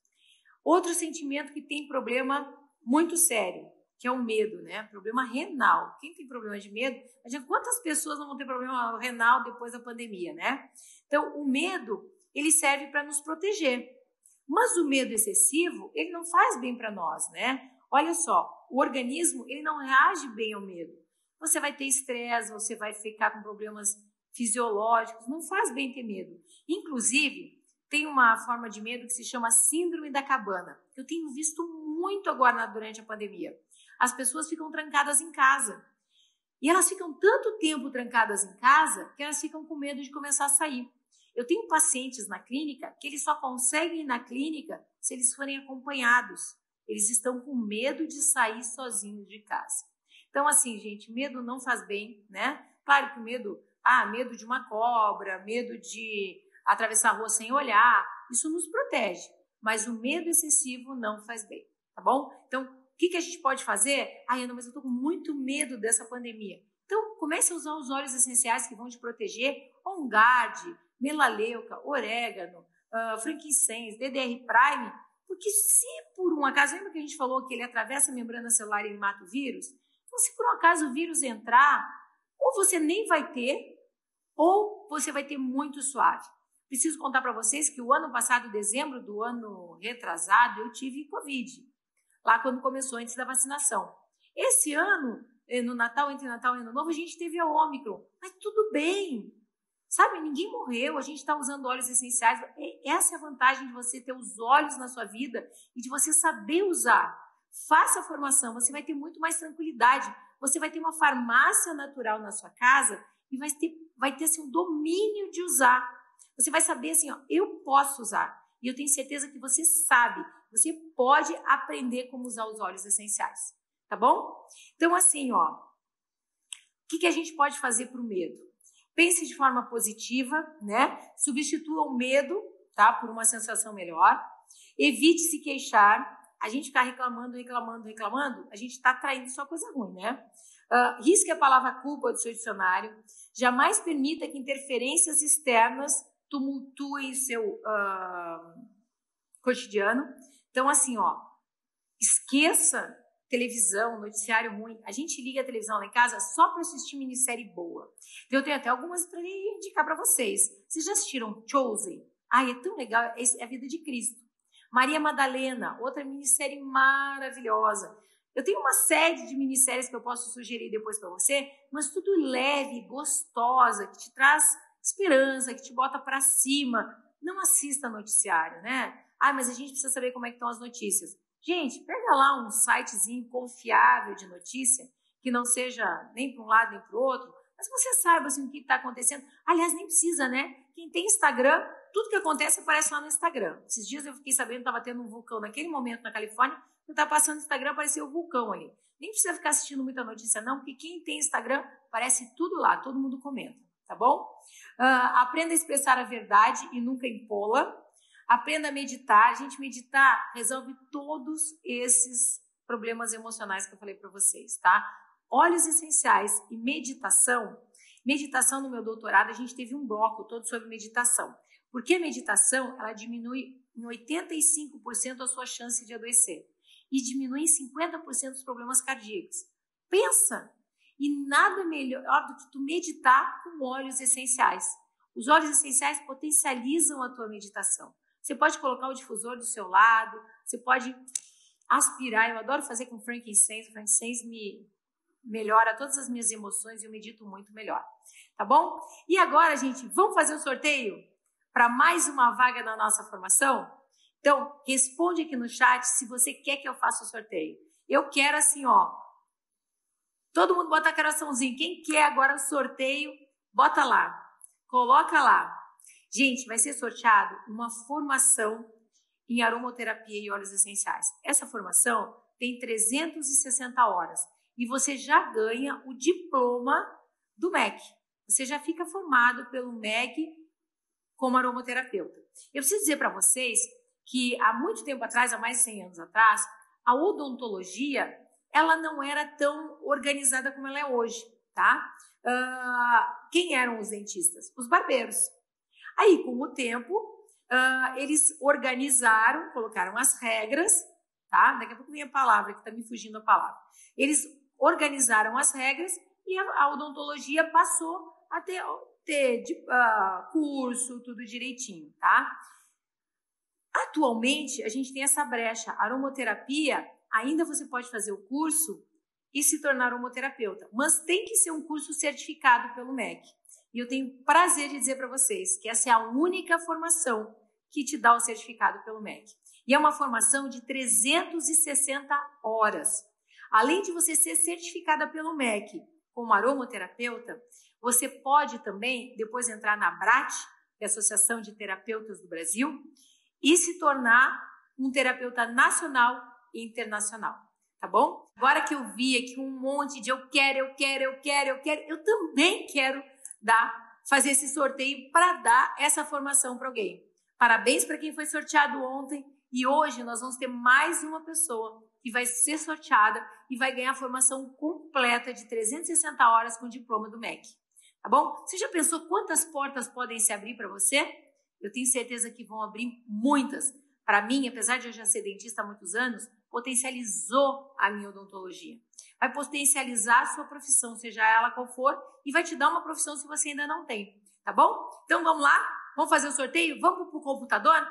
Outro sentimento que tem problema muito sério, que é o medo, né? Problema renal. Quem tem problema de medo, quantas pessoas não vão ter problema renal depois da pandemia, né? Então, o medo, ele serve para nos proteger. Mas o medo excessivo, ele não faz bem para nós, né? Olha só, o organismo, ele não reage bem ao medo. Você vai ter estresse, você vai ficar com problemas fisiológicos, não faz bem ter medo. Inclusive, tem uma forma de medo que se chama síndrome da cabana. Eu tenho visto muito agora durante a pandemia. As pessoas ficam trancadas em casa. E elas ficam tanto tempo trancadas em casa que elas ficam com medo de começar a sair. Eu tenho pacientes na clínica que eles só conseguem ir na clínica se eles forem acompanhados. Eles estão com medo de sair sozinhos de casa. Então, assim, gente, medo não faz bem, né? Claro que o medo, ah, medo de uma cobra, medo de atravessar a rua sem olhar, isso nos protege. Mas o medo excessivo não faz bem, tá bom? Então, que, que a gente pode fazer? Ah, Ana, mas eu tô com muito medo dessa pandemia. Então, comece a usar os óleos essenciais que vão te proteger. On guard, melaleuca, orégano, uh, frankincense, DDR prime. Porque se por um acaso, lembra que a gente falou que ele atravessa a membrana celular e mata o vírus? Então, se por um acaso o vírus entrar, ou você nem vai ter, ou você vai ter muito suave. Preciso contar para vocês que o ano passado, dezembro do ano retrasado, eu tive Covid, lá quando começou, antes da vacinação. Esse ano, eh, no Natal, entre Natal e Ano Novo, a gente teve a Ômicron, mas tudo bem. Sabe, ninguém morreu, a gente está usando óleos essenciais. Essa é a vantagem de você ter os óleos na sua vida e de você saber usar. Faça a formação, você vai ter muito mais tranquilidade. Você vai ter uma farmácia natural na sua casa e vai ter, vai ter assim, um domínio de usar. Você vai saber assim, ó, eu posso usar. E eu tenho certeza que você sabe. Você pode aprender como usar os óleos essenciais. Tá bom? Então, assim, ó, o que, que a gente pode fazer para o medo? Pense de forma positiva, né? Substitua o medo, tá? Por uma sensação melhor. Evite se queixar, a gente ficar reclamando, reclamando, reclamando, a gente está traindo só coisa ruim, né? Uh, risque a palavra culpa do seu dicionário. Jamais permita que interferências externas tumultuem seu uh, cotidiano. Então, assim, ó, esqueça televisão, noticiário ruim. A gente liga a televisão lá em casa só para assistir minissérie boa. Então, eu tenho até algumas para indicar para vocês. Vocês já assistiram Chosen? Ai, é tão legal, é a vida de Cristo. Maria Madalena, outra minissérie maravilhosa. Eu tenho uma série de minisséries que eu posso sugerir depois para você, mas tudo leve, gostosa, que te traz esperança, que te bota para cima. Não assista noticiário, né? Ah, mas a gente precisa saber como é que estão as notícias. Gente, pega lá um sitezinho confiável de notícia, que não seja nem para um lado nem para o outro, mas você saiba assim, o que está acontecendo. Aliás, nem precisa, né? Quem tem Instagram, tudo que acontece aparece lá no Instagram. Esses dias eu fiquei sabendo que estava tendo um vulcão naquele momento na Califórnia, eu estava passando no Instagram, apareceu o vulcão ali. Nem precisa ficar assistindo muita notícia, não, porque quem tem Instagram, aparece tudo lá, todo mundo comenta, tá bom? Uh, aprenda a expressar a verdade e nunca empola. Aprenda a meditar. A gente meditar resolve todos esses problemas emocionais que eu falei para vocês, tá? Óleos essenciais e meditação. Meditação no meu doutorado, a gente teve um bloco todo sobre meditação. Porque a meditação, ela diminui em 85% a sua chance de adoecer e diminui em 50% os problemas cardíacos. Pensa! E nada melhor do que tu meditar com óleos essenciais. Os óleos essenciais potencializam a tua meditação. Você pode colocar o difusor do seu lado, você pode aspirar. Eu adoro fazer com frankincense. O frankincense me melhora todas as minhas emoções e eu medito muito melhor. Tá bom? E agora, gente, vamos fazer o um sorteio para mais uma vaga na nossa formação? Então, responde aqui no chat se você quer que eu faça o sorteio. Eu quero assim, ó. Todo mundo bota coraçãozinho. Quem quer agora o sorteio, bota lá. Coloca lá. Gente, vai ser sorteado uma formação em aromaterapia e óleos essenciais. Essa formação tem 360 horas e você já ganha o diploma do MEC. Você já fica formado pelo MEC como aromaterapeuta. Eu preciso dizer para vocês que há muito tempo atrás, há mais de 100 anos atrás, a odontologia ela não era tão organizada como ela é hoje, tá? Uh, quem eram os dentistas? Os barbeiros. Aí, com o tempo, uh, eles organizaram, colocaram as regras, tá? Daqui a pouco vem a palavra, que está me fugindo a palavra. Eles organizaram as regras e a, a odontologia passou a ter, ter de, uh, curso, tudo direitinho, tá? Atualmente, a gente tem essa brecha. Aromoterapia, ainda você pode fazer o curso e se tornar aromoterapeuta, mas tem que ser um curso certificado pelo MEC. E eu tenho prazer de dizer para vocês que essa é a única formação que te dá o certificado pelo MEC. E é uma formação de 360 horas. Além de você ser certificada pelo MEC como aromoterapeuta, você pode também depois entrar na BRAT, que é a Associação de Terapeutas do Brasil, e se tornar um terapeuta nacional e internacional. tá bom? Agora que eu vi aqui um monte de eu quero, eu quero, eu quero, eu quero, eu também quero dar, fazer esse sorteio para dar essa formação para alguém. Parabéns para quem foi sorteado ontem e hoje nós vamos ter mais uma pessoa que vai ser sorteada e vai ganhar a formação completa de 360 horas com diploma do MEC. Tá bom? Você já pensou quantas portas podem se abrir para você? Eu tenho certeza que vão abrir muitas. Para mim, apesar de eu já ser dentista há muitos anos, potencializou a minha odontologia. Vai potencializar a sua profissão, seja ela qual for, e vai te dar uma profissão se você ainda não tem. Tá bom? Então vamos lá? Vamos fazer o sorteio? Vamos para o computador?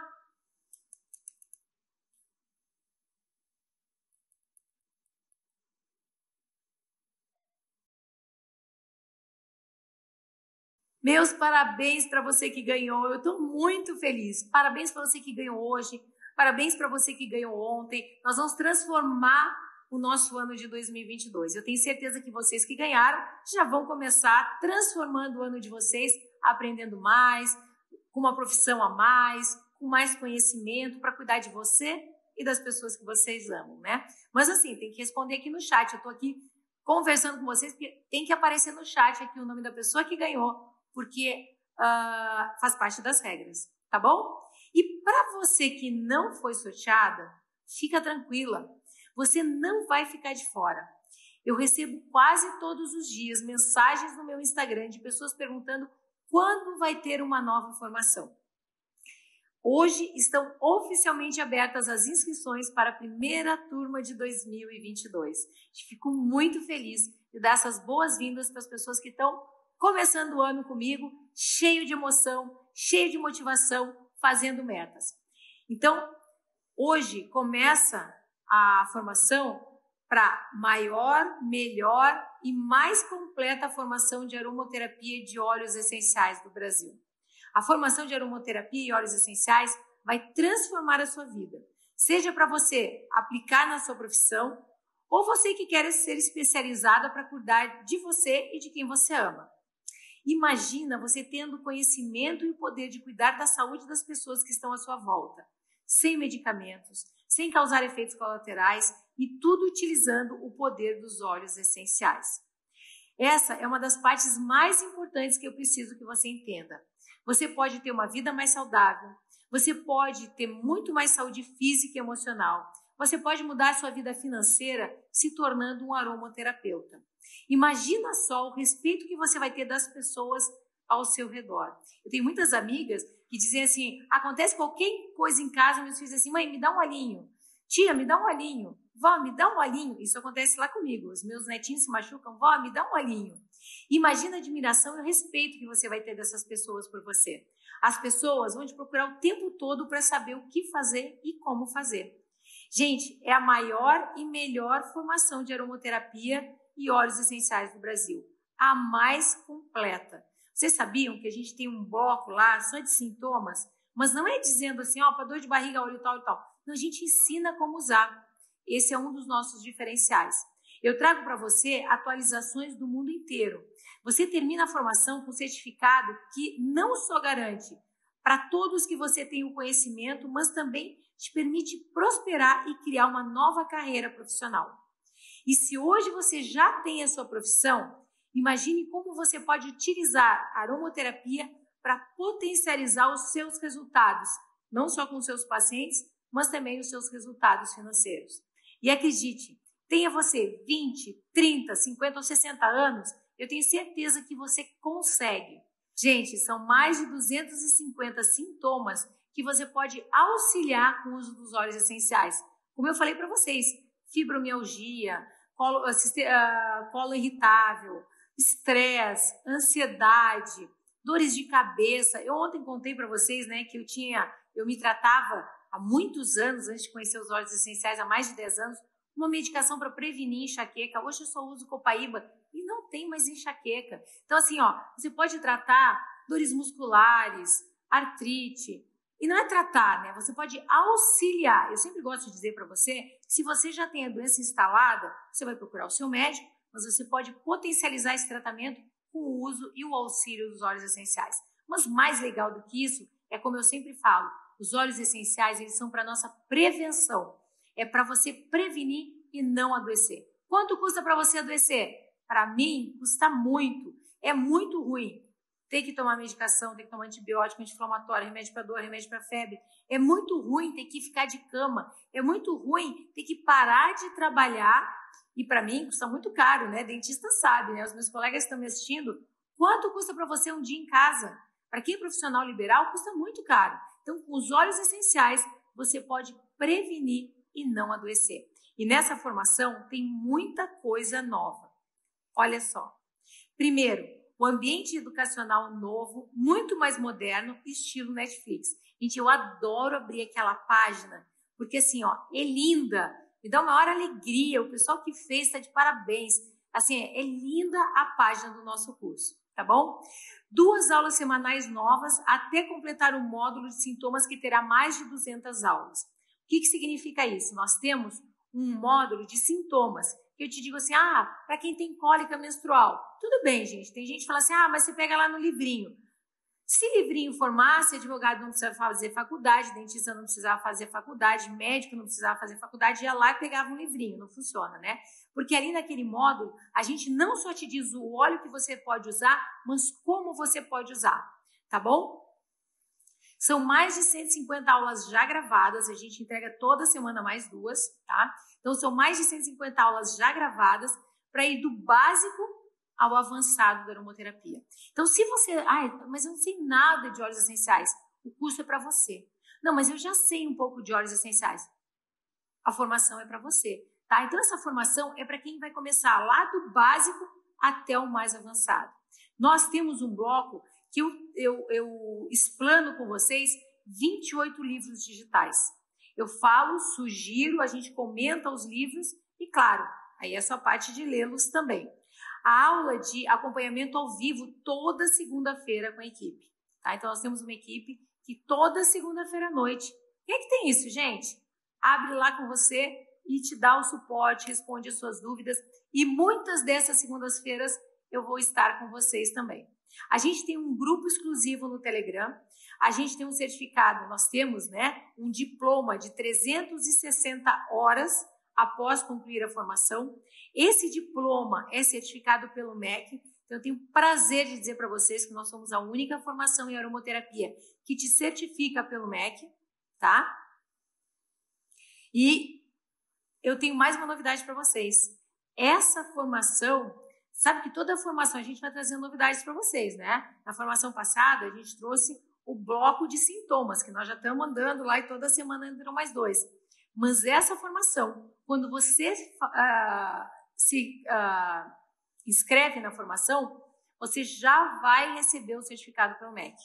Meus parabéns para você que ganhou. Eu estou muito feliz. Parabéns para você que ganhou hoje. Parabéns para você que ganhou ontem. Nós vamos transformar o nosso ano de 2022. Eu tenho certeza que vocês que ganharam já vão começar transformando o ano de vocês, aprendendo mais, com uma profissão a mais, com mais conhecimento para cuidar de você e das pessoas que vocês amam, né? Mas assim, tem que responder aqui no chat. Eu estou aqui conversando com vocês, porque tem que aparecer no chat aqui o nome da pessoa que ganhou porque uh, faz parte das regras, tá bom? E para você que não foi sorteada, fica tranquila, você não vai ficar de fora. Eu recebo quase todos os dias mensagens no meu Instagram de pessoas perguntando quando vai ter uma nova formação. Hoje estão oficialmente abertas as inscrições para a primeira turma de 2022. Fico muito feliz de dar essas boas-vindas para as pessoas que estão começando o ano comigo, cheio de emoção, cheio de motivação, fazendo metas. Então, hoje começa a formação para maior, melhor e mais completa formação de aromoterapia de óleos essenciais do Brasil. A formação de aromoterapia e óleos essenciais vai transformar a sua vida, seja para você aplicar na sua profissão ou você que quer ser especializada para cuidar de você e de quem você ama. Imagina você tendo conhecimento e o poder de cuidar da saúde das pessoas que estão à sua volta, sem medicamentos, sem causar efeitos colaterais e tudo utilizando o poder dos óleos essenciais. Essa é uma das partes mais importantes que eu preciso que você entenda. Você pode ter uma vida mais saudável, você pode ter muito mais saúde física e emocional, você pode mudar sua vida financeira se tornando um aromaterapeuta. Imagina só o respeito que você vai ter das pessoas ao seu redor. Eu tenho muitas amigas que dizem assim: acontece qualquer coisa em casa, meus filhos assim, mãe, me dá um olhinho. Tia, me dá um olhinho. Vó, me dá um olhinho. Isso acontece lá comigo. Os meus netinhos se machucam. Vó, me dá um olhinho. Imagina a admiração e o respeito que você vai ter dessas pessoas por você. As pessoas vão te procurar o tempo todo para saber o que fazer e como fazer. Gente, é a maior e melhor formação de aromaterapia e óleos essenciais do Brasil. A mais completa. Vocês sabiam que a gente tem um bloco lá só de sintomas? Mas não é dizendo assim, ó, para dor de barriga, olho tal e tal. Não, a gente ensina como usar. Esse é um dos nossos diferenciais. Eu trago para você atualizações do mundo inteiro. Você termina a formação com certificado que não só garante para todos que você tem o conhecimento, mas também te permite prosperar e criar uma nova carreira profissional. E se hoje você já tem a sua profissão, imagine como você pode utilizar a aromaterapia para potencializar os seus resultados, não só com seus pacientes, mas também os seus resultados financeiros. E acredite, tenha você 20, 30, 50 ou 60 anos, eu tenho certeza que você consegue. Gente, são mais de 250 sintomas que você pode auxiliar com o uso dos óleos essenciais. Como eu falei para vocês, fibromialgia, colo, uh, colo irritável, estresse, ansiedade, dores de cabeça. Eu ontem contei para vocês, né, que eu tinha, eu me tratava há muitos anos, antes de conhecer os óleos essenciais, há mais de 10 anos, uma medicação para prevenir enxaqueca. Hoje eu só uso copaíba e não tem mais enxaqueca. Então, assim, ó, você pode tratar dores musculares, artrite, e não é tratar, né? Você pode auxiliar. Eu sempre gosto de dizer para você, se você já tem a doença instalada, você vai procurar o seu médico, mas você pode potencializar esse tratamento com o uso e o auxílio dos óleos essenciais. Mas mais legal do que isso é como eu sempre falo, os óleos essenciais eles são para nossa prevenção. É para você prevenir e não adoecer. Quanto custa para você adoecer? Para mim, custa muito. É muito ruim. Tem que tomar medicação, tem que tomar antibiótico, anti-inflamatório, remédio para dor, remédio para febre. É muito ruim ter que ficar de cama. É muito ruim ter que parar de trabalhar. E para mim, custa muito caro, né? Dentista sabe, né? Os meus colegas estão me assistindo. Quanto custa para você um dia em casa? Para quem é profissional liberal, custa muito caro. Então, com os óleos essenciais, você pode prevenir e não adoecer. E nessa formação tem muita coisa nova. Olha só. Primeiro, o ambiente educacional novo, muito mais moderno, estilo Netflix. Gente, eu adoro abrir aquela página, porque assim, ó, é linda, me dá uma hora alegria. O pessoal que fez está de parabéns. Assim, é linda a página do nosso curso, tá bom? Duas aulas semanais novas até completar o módulo de sintomas que terá mais de 200 aulas. O que, que significa isso? Nós temos um módulo de sintomas. Eu te digo assim, ah, para quem tem cólica menstrual. Tudo bem, gente. Tem gente que fala assim, ah, mas você pega lá no livrinho. Se livrinho formasse, advogado não precisava fazer faculdade, dentista não precisava fazer faculdade, médico não precisava fazer faculdade, ia lá e pegava um livrinho. Não funciona, né? Porque ali naquele módulo, a gente não só te diz o óleo que você pode usar, mas como você pode usar. Tá bom? São mais de 150 aulas já gravadas, a gente entrega toda semana mais duas, tá? Então são mais de 150 aulas já gravadas para ir do básico ao avançado da aromaterapia. Então se você, ai, mas eu não sei nada de óleos essenciais, o curso é para você. Não, mas eu já sei um pouco de óleos essenciais. A formação é para você, tá? Então essa formação é para quem vai começar lá do básico até o mais avançado. Nós temos um bloco que eu, eu, eu explano com vocês 28 livros digitais. Eu falo, sugiro, a gente comenta os livros e, claro, aí é só parte de lê-los também. A aula de acompanhamento ao vivo toda segunda-feira com a equipe. Tá? Então, nós temos uma equipe que toda segunda-feira à noite. Quem é que tem isso, gente? Abre lá com você e te dá o suporte, responde as suas dúvidas. E muitas dessas segundas-feiras eu vou estar com vocês também. A gente tem um grupo exclusivo no Telegram. A gente tem um certificado, nós temos, né, um diploma de 360 horas após concluir a formação. Esse diploma é certificado pelo MEC. Então, eu tenho prazer de dizer para vocês que nós somos a única formação em aromaterapia que te certifica pelo MEC, tá? E eu tenho mais uma novidade para vocês. Essa formação Sabe que toda a formação a gente vai trazendo novidades para vocês, né? Na formação passada, a gente trouxe o bloco de sintomas, que nós já estamos andando lá e toda semana entram mais dois. Mas essa formação, quando você uh, se uh, inscreve na formação, você já vai receber o certificado pelo MEC.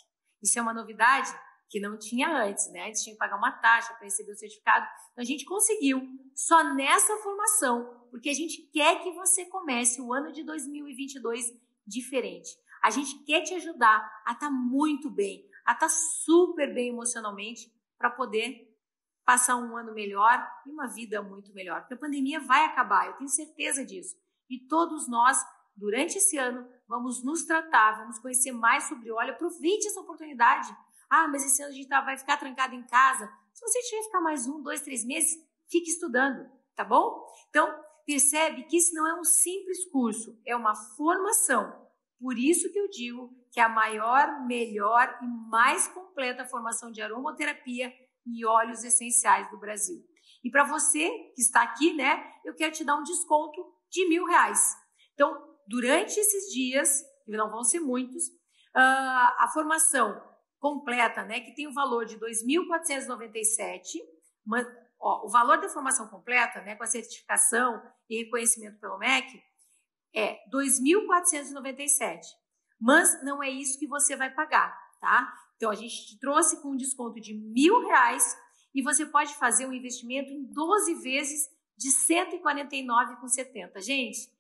Isso é uma novidade que não tinha antes, né? Antes tinha que pagar uma taxa para receber o certificado. Então a gente conseguiu só nessa formação, porque a gente quer que você comece o ano de 2022 diferente. A gente quer te ajudar a estar tá muito bem, a estar tá super bem emocionalmente para poder passar um ano melhor e uma vida muito melhor. Porque a pandemia vai acabar, eu tenho certeza disso. E todos nós, durante esse ano, vamos nos tratar, vamos conhecer mais sobre óleo. Aproveite essa oportunidade ah, mas esse ano a gente tá, vai ficar trancado em casa. Se você tiver que ficar mais um, dois, três meses, fique estudando, tá bom? Então, percebe que isso não é um simples curso, é uma formação. Por isso que eu digo que é a maior, melhor e mais completa formação de aromaterapia e óleos essenciais do Brasil. E para você que está aqui, né, eu quero te dar um desconto de mil reais. Então, durante esses dias, que não vão ser muitos, uh, a formação completa, né, que tem o valor de 2.497, o valor da formação completa, né, com a certificação e reconhecimento pelo MEC, é 2.497. Mas não é isso que você vai pagar, tá? Então a gente te trouxe com um desconto de mil reais e você pode fazer um investimento em 12 vezes de 149,70. Gente,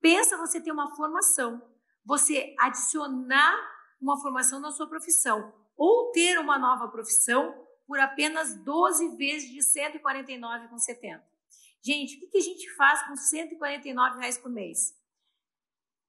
pensa você ter uma formação, você adicionar uma formação na sua profissão ou ter uma nova profissão por apenas 12 vezes de R$ 149,70. Gente, o que a gente faz com R$ 149,00 por mês?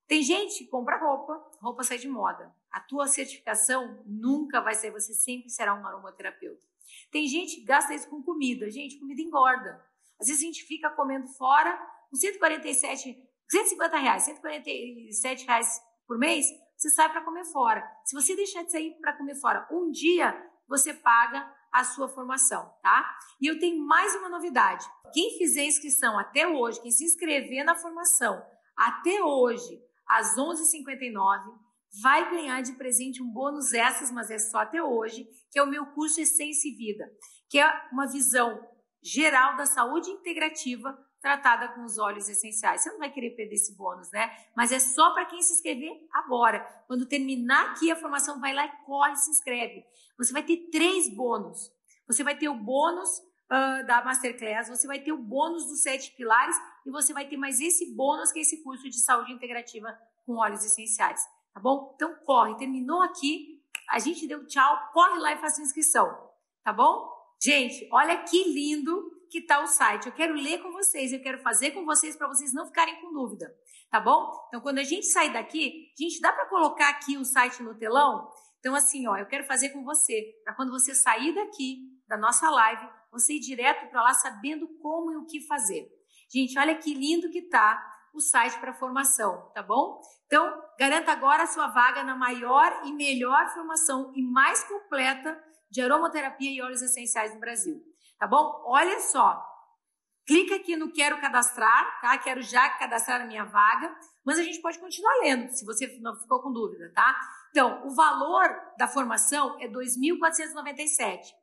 Tem gente que compra roupa, roupa sai de moda. A tua certificação nunca vai ser, você sempre será um aromaterapeuta. Tem gente que gasta isso com comida. Gente, comida engorda. Às vezes a gente fica comendo fora com 147, 150 reais, 147 reais por mês, você sai para comer fora. Se você deixar de sair para comer fora um dia, você paga a sua formação, tá? E eu tenho mais uma novidade. Quem fizer inscrição até hoje, quem se inscrever na formação até hoje, às 11h59, vai ganhar de presente um bônus essas, mas é só até hoje, que é o meu curso Essência e Vida, que é uma visão geral da saúde integrativa tratada com os óleos essenciais. Você não vai querer perder esse bônus, né? Mas é só para quem se inscrever agora. Quando terminar aqui a formação, vai lá e corre se inscreve. Você vai ter três bônus. Você vai ter o bônus uh, da Masterclass, você vai ter o bônus dos sete pilares e você vai ter mais esse bônus que é esse curso de saúde integrativa com óleos essenciais. Tá bom? Então corre. Terminou aqui. A gente deu tchau. Corre lá e faça inscrição. Tá bom? Gente, olha que lindo que está o site. Eu quero ler com vocês, eu quero fazer com vocês para vocês não ficarem com dúvida, tá bom? Então, quando a gente sair daqui, gente, dá para colocar aqui o site no telão? Então, assim, ó, eu quero fazer com você, para quando você sair daqui da nossa live, você ir direto para lá sabendo como e o que fazer. Gente, olha que lindo que tá o site para formação, tá bom? Então, garanta agora a sua vaga na maior e melhor formação e mais completa de aromaterapia e óleos essenciais no Brasil tá bom? Olha só, clica aqui no quero cadastrar, tá? Quero já cadastrar a minha vaga, mas a gente pode continuar lendo, se você não ficou com dúvida, tá? Então, o valor da formação é 2.497.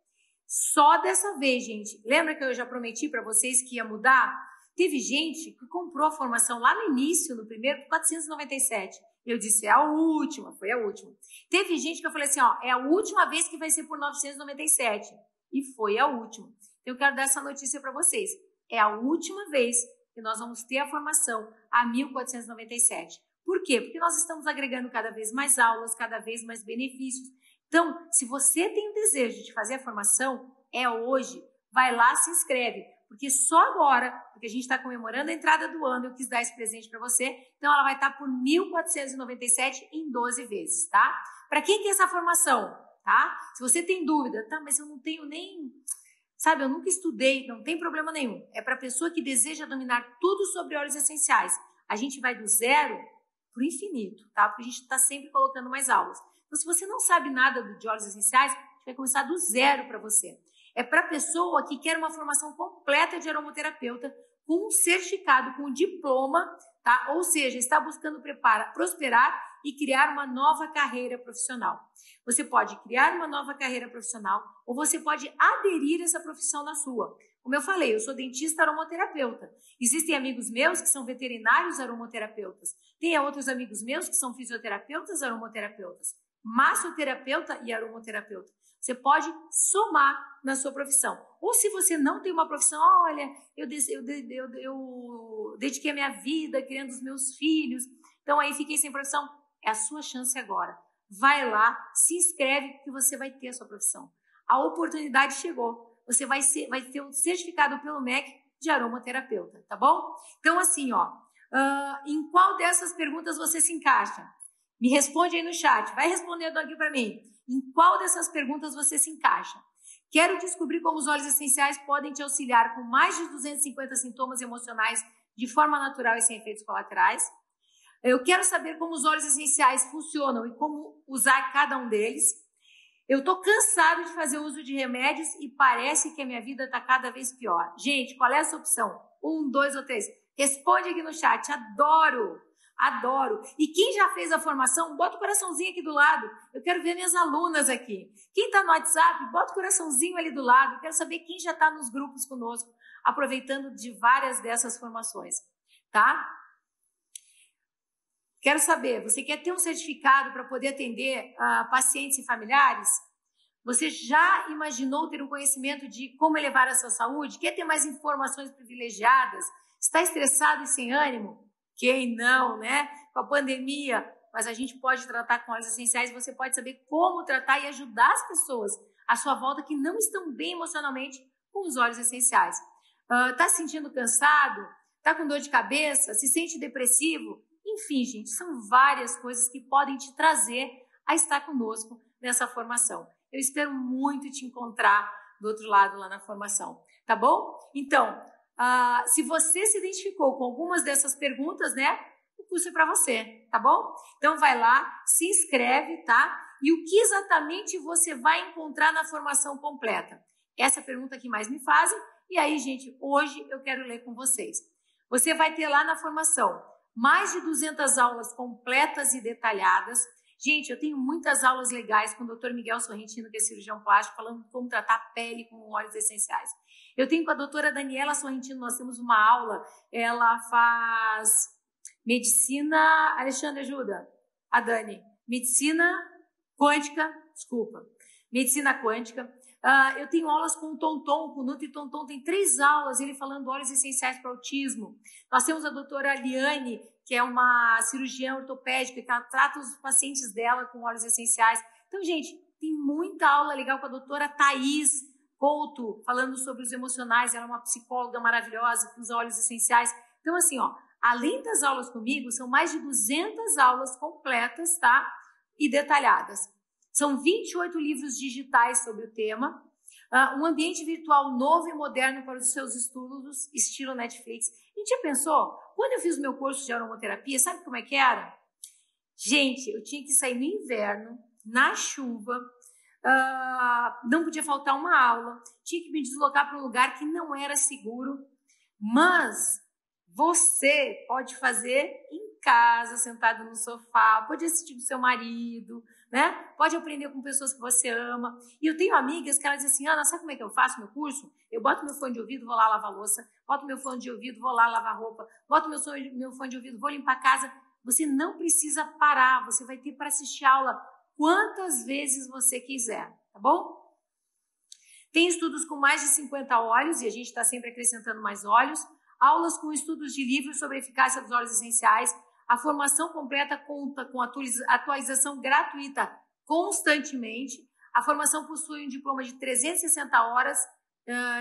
Só dessa vez, gente. Lembra que eu já prometi para vocês que ia mudar? Teve gente que comprou a formação lá no início, no primeiro, por 497. Eu disse, é a última, foi a última. Teve gente que eu falei assim, ó, é a última vez que vai ser por 997 e foi a última. Então, eu quero dar essa notícia para vocês. É a última vez que nós vamos ter a formação a 1497. Por quê? Porque nós estamos agregando cada vez mais aulas, cada vez mais benefícios. Então, se você tem o desejo de fazer a formação, é hoje. Vai lá, se inscreve. Porque só agora, porque a gente está comemorando a entrada do ano, eu quis dar esse presente para você. Então, ela vai estar tá por 1.497 em 12 vezes, tá? Para quem quer essa formação? tá? Se você tem dúvida, tá, mas eu não tenho nem, sabe, eu nunca estudei, não tem problema nenhum. É para pessoa que deseja dominar tudo sobre óleos essenciais. A gente vai do zero para o infinito, tá? Porque a gente está sempre colocando mais aulas. Então, se você não sabe nada de óleos essenciais, a gente vai começar do zero para você. É para pessoa que quer uma formação completa de aromaterapeuta com um certificado, com um diploma, tá? Ou seja, está buscando preparar, prosperar e criar uma nova carreira profissional. Você pode criar uma nova carreira profissional ou você pode aderir a essa profissão na sua. Como eu falei, eu sou dentista aromaterapeuta. Existem amigos meus que são veterinários aromaterapeutas. Tem outros amigos meus que são fisioterapeutas aromaterapeutas, massoterapeuta e aromaterapeuta. Você pode somar na sua profissão. Ou se você não tem uma profissão, olha, eu, eu, eu, eu dediquei a minha vida criando os meus filhos, então aí fiquei sem profissão. É a sua chance agora. Vai lá, se inscreve que você vai ter a sua profissão. A oportunidade chegou. Você vai, ser, vai ter um certificado pelo MEC de aromaterapeuta, tá bom? Então, assim, ó, uh, em qual dessas perguntas você se encaixa? Me responde aí no chat. Vai respondendo aqui para mim. Em qual dessas perguntas você se encaixa? Quero descobrir como os óleos essenciais podem te auxiliar com mais de 250 sintomas emocionais de forma natural e sem efeitos colaterais. Eu quero saber como os óleos essenciais funcionam e como usar cada um deles. Eu estou cansado de fazer uso de remédios e parece que a minha vida está cada vez pior. Gente, qual é essa opção? Um, dois ou três? Responde aqui no chat. Adoro! Adoro. E quem já fez a formação, bota o coraçãozinho aqui do lado. Eu quero ver minhas alunas aqui. Quem está no WhatsApp, bota o coraçãozinho ali do lado. Eu quero saber quem já está nos grupos conosco, aproveitando de várias dessas formações. Tá? Quero saber, você quer ter um certificado para poder atender uh, pacientes e familiares? Você já imaginou ter um conhecimento de como elevar a sua saúde? Quer ter mais informações privilegiadas? Está estressado e sem ânimo? Quem não, né? Com a pandemia, mas a gente pode tratar com óleos essenciais, você pode saber como tratar e ajudar as pessoas à sua volta que não estão bem emocionalmente com os óleos essenciais. Uh, se sentindo cansado? Está com dor de cabeça? Se sente depressivo? Enfim, gente, são várias coisas que podem te trazer a estar conosco nessa formação. Eu espero muito te encontrar do outro lado lá na formação, tá bom? Então, Uh, se você se identificou com algumas dessas perguntas, né? O curso é para você, tá bom? Então vai lá, se inscreve, tá? E o que exatamente você vai encontrar na formação completa? Essa é pergunta que mais me fazem. E aí, gente, hoje eu quero ler com vocês. Você vai ter lá na formação mais de 200 aulas completas e detalhadas. Gente, eu tenho muitas aulas legais com o Dr. Miguel Sorrentino, que é cirurgião plástico, falando como tratar pele com óleos essenciais. Eu tenho com a doutora Daniela Sorrentino, nós temos uma aula, ela faz medicina. Alexandre, ajuda. A Dani. Medicina quântica, desculpa. Medicina quântica. Uh, eu tenho aulas com o Tonton, com o Nutri Tonton, tem três aulas, ele falando óleos essenciais para autismo. Nós temos a doutora Liane, que é uma cirurgiã ortopédica, que ela trata os pacientes dela com óleos essenciais. Então, gente, tem muita aula legal com a doutora Thais Couto, falando sobre os emocionais, ela é uma psicóloga maravilhosa com os óleos essenciais. Então, assim, ó, além das aulas comigo, são mais de 200 aulas completas, tá? E detalhadas. São 28 livros digitais sobre o tema. Uh, um ambiente virtual novo e moderno para os seus estudos, estilo Netflix. A gente já pensou? Quando eu fiz o meu curso de aromaterapia, sabe como é que era? Gente, eu tinha que sair no inverno, na chuva, uh, não podia faltar uma aula, tinha que me deslocar para um lugar que não era seguro, mas você pode fazer em casa, sentado no sofá, pode assistir com seu marido, né? Pode aprender com pessoas que você ama. E eu tenho amigas que elas dizem assim, Ana, sabe como é que eu faço meu curso? Eu boto meu fone de ouvido, vou lá lavar louça, boto meu fone de ouvido, vou lá lavar roupa, boto meu, meu fone de ouvido, vou limpar a casa. Você não precisa parar, você vai ter para assistir aula quantas vezes você quiser, tá bom? Tem estudos com mais de 50 óleos, e a gente está sempre acrescentando mais óleos, aulas com estudos de livros sobre a eficácia dos óleos essenciais, a formação completa conta com atualização gratuita constantemente. A formação possui um diploma de 360 horas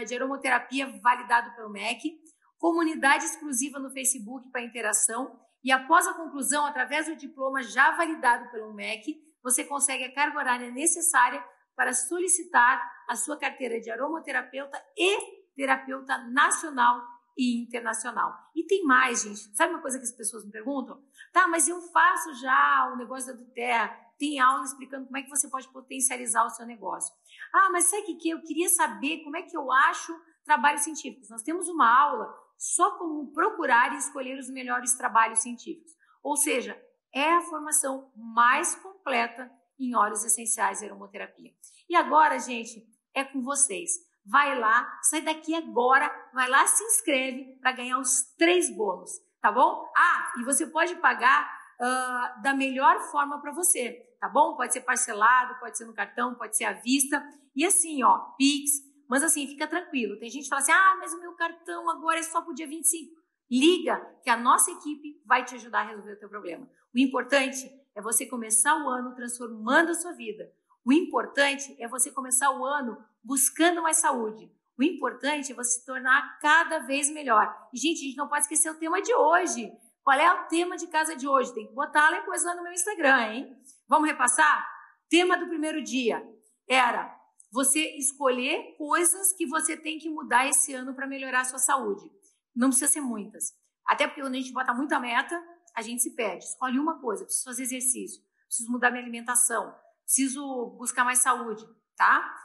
de aromaterapia validado pelo MEC, comunidade exclusiva no Facebook para interação e após a conclusão, através do diploma já validado pelo MEC, você consegue a carga horária necessária para solicitar a sua carteira de aromaterapeuta e terapeuta nacional e internacional. E tem mais, gente. Sabe uma coisa que as pessoas me perguntam? Tá, mas eu faço já o negócio da Duterra. Tem aula explicando como é que você pode potencializar o seu negócio. Ah, mas sabe o que eu queria saber como é que eu acho trabalhos científicos. Nós temos uma aula só como procurar e escolher os melhores trabalhos científicos. Ou seja, é a formação mais completa em óleos essenciais e aromaterapia. E agora, gente, é com vocês vai lá, sai daqui agora, vai lá, se inscreve para ganhar os três bônus, tá bom? Ah, e você pode pagar uh, da melhor forma para você, tá bom? Pode ser parcelado, pode ser no cartão, pode ser à vista. E assim, ó, Pix, mas assim, fica tranquilo. Tem gente que fala assim: ah, mas o meu cartão agora é só para o dia 25. Liga, que a nossa equipe vai te ajudar a resolver o teu problema. O importante é você começar o ano transformando a sua vida. O importante é você começar o ano buscando mais saúde. O importante é você se tornar cada vez melhor. E, gente, a gente não pode esquecer o tema de hoje. Qual é o tema de casa de hoje? Tem que botar lá depois lá no meu Instagram, hein? Vamos repassar? Tema do primeiro dia era você escolher coisas que você tem que mudar esse ano para melhorar a sua saúde. Não precisa ser muitas. Até porque quando a gente bota muita meta, a gente se perde. Escolhe uma coisa, preciso fazer exercício, preciso mudar minha alimentação, preciso buscar mais saúde, tá?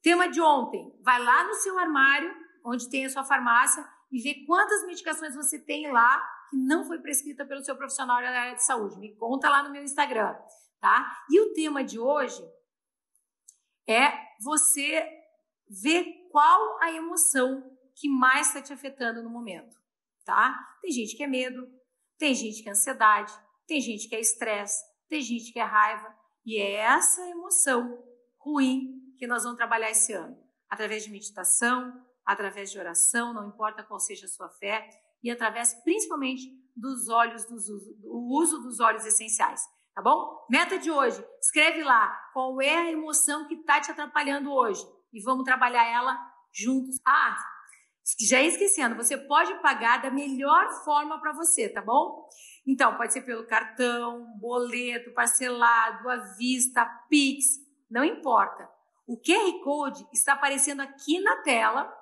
Tema de ontem, vai lá no seu armário, onde tem a sua farmácia, e vê quantas medicações você tem lá que não foi prescrita pelo seu profissional da área de saúde. Me conta lá no meu Instagram, tá? E o tema de hoje é você ver qual a emoção que mais está te afetando no momento, tá? Tem gente que é medo, tem gente que é ansiedade, tem gente que é estresse, tem gente que é raiva, e é essa emoção ruim que nós vamos trabalhar esse ano, através de meditação, através de oração, não importa qual seja a sua fé, e através principalmente dos olhos, dos, do uso dos óleos essenciais. Tá bom? Meta de hoje, escreve lá qual é a emoção que está te atrapalhando hoje e vamos trabalhar ela juntos. Ah, já esquecendo, você pode pagar da melhor forma para você, tá bom? Então, pode ser pelo cartão, boleto, parcelado, à vista, Pix, não importa. O QR Code está aparecendo aqui na tela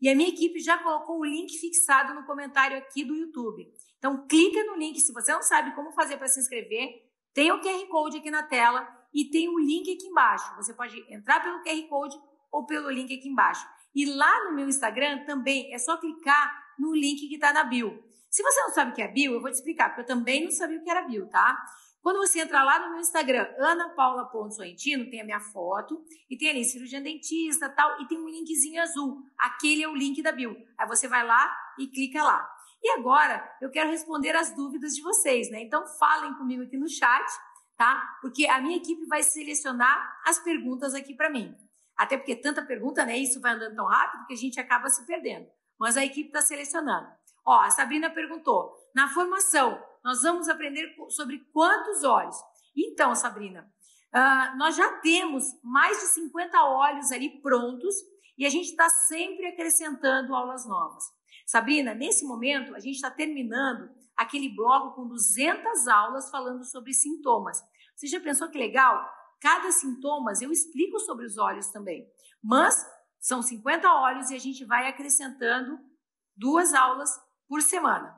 E a minha equipe já colocou o link fixado no comentário aqui do YouTube. Então, clica no link. Se você não sabe como fazer para se inscrever, tem o QR Code aqui na tela e tem o link aqui embaixo. Você pode entrar pelo QR Code ou pelo link aqui embaixo. E lá no meu Instagram também é só clicar no link que está na bio. Se você não sabe o que é bio, eu vou te explicar, porque eu também não sabia o que era bio, tá? Quando você entrar lá no meu Instagram, anapaula.sorrentino, tem a minha foto e tem ali cirurgião dentista tal, e tem um linkzinho azul. Aquele é o link da bio. Aí você vai lá e clica lá. E agora eu quero responder as dúvidas de vocês, né? Então falem comigo aqui no chat, tá? Porque a minha equipe vai selecionar as perguntas aqui para mim. Até porque tanta pergunta, né? Isso vai andando tão rápido que a gente acaba se perdendo. Mas a equipe está selecionando. Ó, a Sabrina perguntou: na formação, nós vamos aprender sobre quantos óleos? Então, Sabrina, uh, nós já temos mais de 50 óleos ali prontos e a gente está sempre acrescentando aulas novas. Sabrina, nesse momento, a gente está terminando aquele bloco com 200 aulas falando sobre sintomas. Você já pensou que legal? Cada sintomas eu explico sobre os óleos também. Mas são 50 óleos e a gente vai acrescentando duas aulas por semana.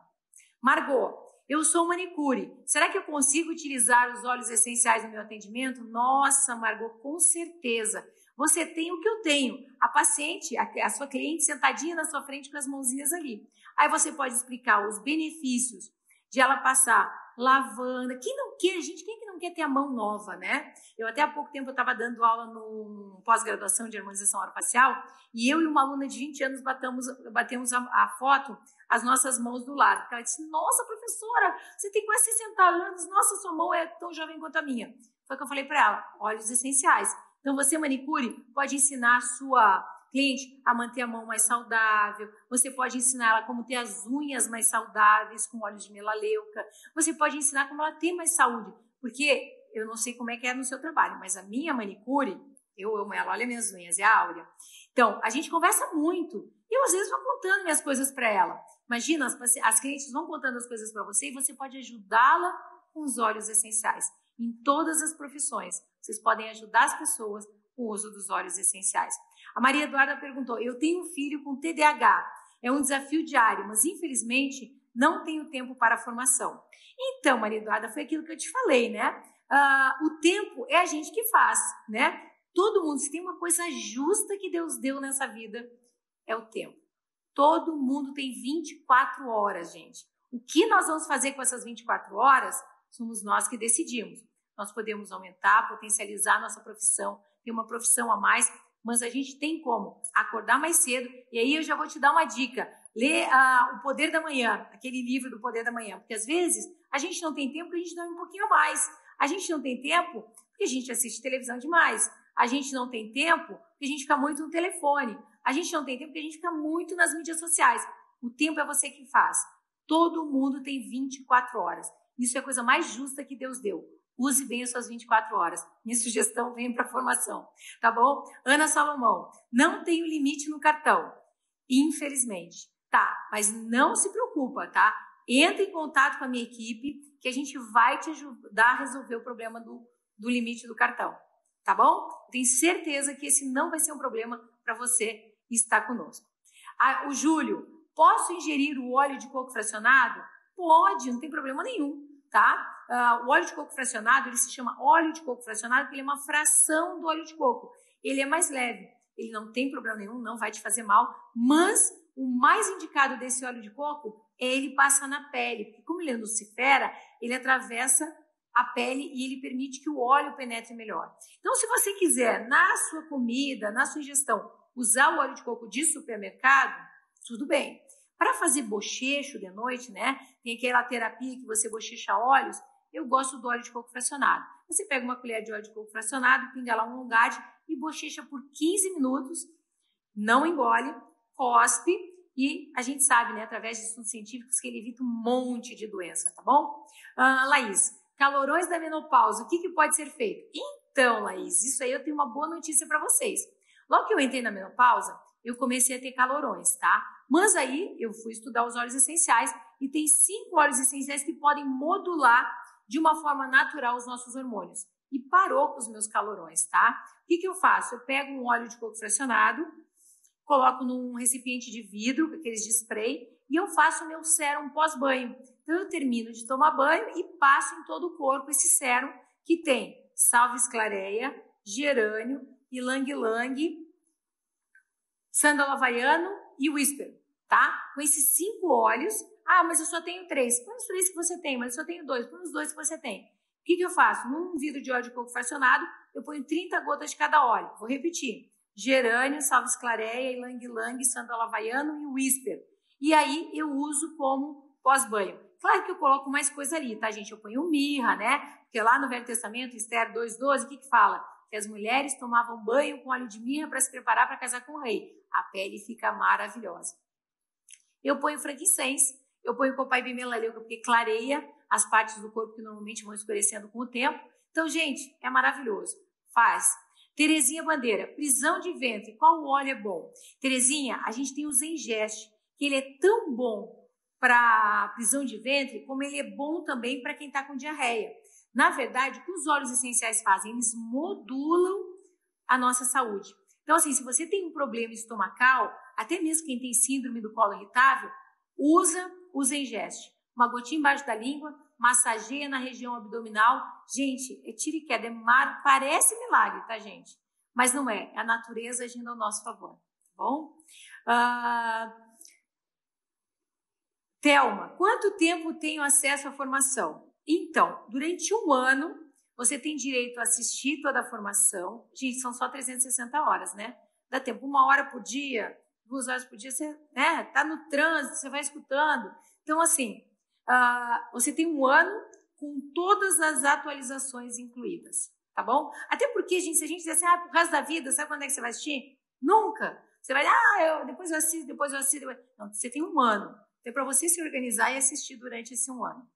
Margot, eu sou manicure. Será que eu consigo utilizar os óleos essenciais no meu atendimento? Nossa, Margot, com certeza. Você tem o que eu tenho. A paciente, a, sua cliente sentadinha na sua frente com as mãozinhas ali. Aí você pode explicar os benefícios de ela passar lavanda. Quem não quer, gente, quem que não quer ter a mão nova, né? Eu até há pouco tempo estava dando aula no pós-graduação de harmonização orofacial e eu e uma aluna de 20 anos batemos, batemos a, a foto, as nossas mãos do lado. Ela disse, nossa, professora, você tem quase 60 anos, nossa, sua mão é tão jovem quanto a minha. Foi o que eu falei para ela, óleos essenciais. Então, você, manicure, pode ensinar a sua cliente a manter a mão mais saudável, você pode ensinar ela como ter as unhas mais saudáveis com óleo de melaleuca, você pode ensinar como ela ter mais saúde, porque eu não sei como é que é no seu trabalho, mas a minha manicure, eu amo ela, olha minhas unhas, é a Áurea. Então, a gente conversa muito, e eu às vezes vou contando minhas coisas para ela. Imagina, as, as clientes vão contando as coisas para você e você pode ajudá-la com os óleos essenciais. Em todas as profissões, vocês podem ajudar as pessoas com o uso dos óleos essenciais. A Maria Eduarda perguntou: Eu tenho um filho com TDAH. É um desafio diário, mas infelizmente não tenho tempo para a formação. Então, Maria Eduarda, foi aquilo que eu te falei, né? Uh, o tempo é a gente que faz, né? Todo mundo, se tem uma coisa justa que Deus deu nessa vida, é o tempo. Todo mundo tem 24 horas, gente. O que nós vamos fazer com essas 24 horas somos nós que decidimos. Nós podemos aumentar, potencializar nossa profissão, ter uma profissão a mais, mas a gente tem como acordar mais cedo. E aí eu já vou te dar uma dica: lê uh, O Poder da Manhã, aquele livro do Poder da Manhã, porque às vezes a gente não tem tempo porque a gente dorme um pouquinho a mais. A gente não tem tempo porque a gente assiste televisão demais. A gente não tem tempo porque a gente fica muito no telefone. A gente não tem tempo porque a gente fica muito nas mídias sociais. O tempo é você que faz. Todo mundo tem 24 horas. Isso é a coisa mais justa que Deus deu. Use bem as suas 24 horas. Minha sugestão vem para formação, tá bom? Ana Salomão, não tenho limite no cartão, infelizmente. Tá, mas não se preocupa, tá? Entre em contato com a minha equipe que a gente vai te ajudar a resolver o problema do, do limite do cartão, tá bom? Tenho certeza que esse não vai ser um problema para você estar conosco. Ah, o Júlio, posso ingerir o óleo de coco fracionado? Pode, não tem problema nenhum, tá? Uh, o óleo de coco fracionado, ele se chama óleo de coco fracionado porque ele é uma fração do óleo de coco. Ele é mais leve, ele não tem problema nenhum, não vai te fazer mal, mas o mais indicado desse óleo de coco é ele passar na pele, porque como ele é lucifera, ele atravessa a pele e ele permite que o óleo penetre melhor. Então, se você quiser, na sua comida, na sua ingestão, usar o óleo de coco de supermercado, tudo bem. Para fazer bochecho de noite, né? Tem aquela terapia que você bochecha óleos. Eu gosto do óleo de coco fracionado. Você pega uma colher de óleo de coco fracionado, pinga lá um longade e bochecha por 15 minutos, não engole, cospe e a gente sabe, né, através de estudos científicos, que ele evita um monte de doença, tá bom? Ah, Laís, calorões da menopausa, o que, que pode ser feito? Então, Laís, isso aí eu tenho uma boa notícia para vocês. Logo que eu entrei na menopausa, eu comecei a ter calorões, tá? Mas aí eu fui estudar os óleos essenciais e tem cinco óleos essenciais que podem modular de uma forma natural os nossos hormônios. E parou com os meus calorões, tá? O que, que eu faço? Eu pego um óleo de coco fracionado, coloco num recipiente de vidro, aqueles de spray, e eu faço o meu sérum pós-banho. Então eu termino de tomar banho e passo em todo o corpo esse sérum que tem salve esclareia, gerânio, ilang-ilang, sândalo havaiano e whisper, tá? Com esses cinco óleos. Ah, mas eu só tenho três. Põe os três que você tem, mas eu só tenho dois. Põe os dois que você tem. O que, que eu faço? Num vidro de óleo de coco fracionado, eu ponho 30 gotas de cada óleo. Vou repetir. Gerânio, salve esclareia, ilang-ilang, sândalo havaiano e whisper. E aí eu uso como pós-banho. Claro que eu coloco mais coisa ali, tá, gente? Eu ponho mirra, né? Porque lá no Velho Testamento, Esther 2,12, o que, que fala? Que as mulheres tomavam banho com óleo de mirra para se preparar para casar com o rei. A pele fica maravilhosa. Eu ponho frankincense, eu ponho copai e melaleuca, porque clareia as partes do corpo que normalmente vão escurecendo com o tempo. Então, gente, é maravilhoso. Faz. Terezinha Bandeira, prisão de ventre, qual óleo é bom? Terezinha, a gente tem o Zengest, que ele é tão bom para prisão de ventre, como ele é bom também para quem está com diarreia. Na verdade, o que os óleos essenciais fazem? Eles modulam a nossa saúde. Então, assim, se você tem um problema estomacal, até mesmo quem tem síndrome do colo irritável, usa o Zengest. Uma gotinha embaixo da língua, massageia na região abdominal. Gente, é tiro e queda, é mar... parece milagre, tá, gente? Mas não é, é a natureza agindo ao nosso favor, tá bom? Uh, Telma, quanto tempo tenho acesso à formação? Então, durante um ano, você tem direito a assistir toda a formação. Gente, são só 360 horas, né? Dá tempo, uma hora por dia, duas horas por dia, você né, tá no trânsito, você vai escutando. Então, assim, uh, você tem um ano com todas as atualizações incluídas, tá bom? Até porque, gente, se a gente dizer assim, ah, pro resto da vida, sabe quando é que você vai assistir? Nunca! Você vai, ah, eu, depois eu assisto, depois eu assisto. Não, você tem um ano. Então, para você se organizar e assistir durante esse um ano.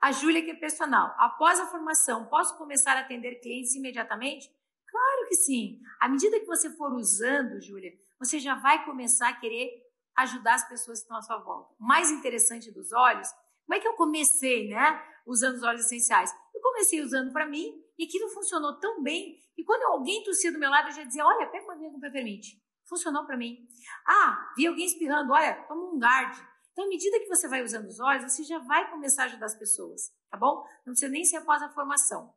A Júlia, que é personal, após a formação, posso começar a atender clientes imediatamente? Claro que sim. À medida que você for usando, Júlia, você já vai começar a querer ajudar as pessoas que estão à sua volta. O mais interessante dos óleos, como é que eu comecei, né? Usando os óleos essenciais. Eu comecei usando para mim e aquilo funcionou tão bem que quando alguém tossia do meu lado, eu já dizia: Olha, pega uma linha com peppermint. Funcionou para mim. Ah, vi alguém espirrando, olha, toma um guard. Então, à medida que você vai usando os olhos, você já vai começar a ajudar as pessoas, tá bom? Não precisa nem ser após a formação.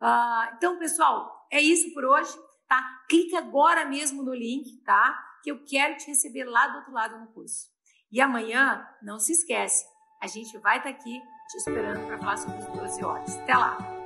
Uh, então, pessoal, é isso por hoje, tá? Clique agora mesmo no link, tá? Que eu quero te receber lá do outro lado no curso. E amanhã, não se esquece, a gente vai estar tá aqui te esperando para falar sobre os 12 horas. Até lá!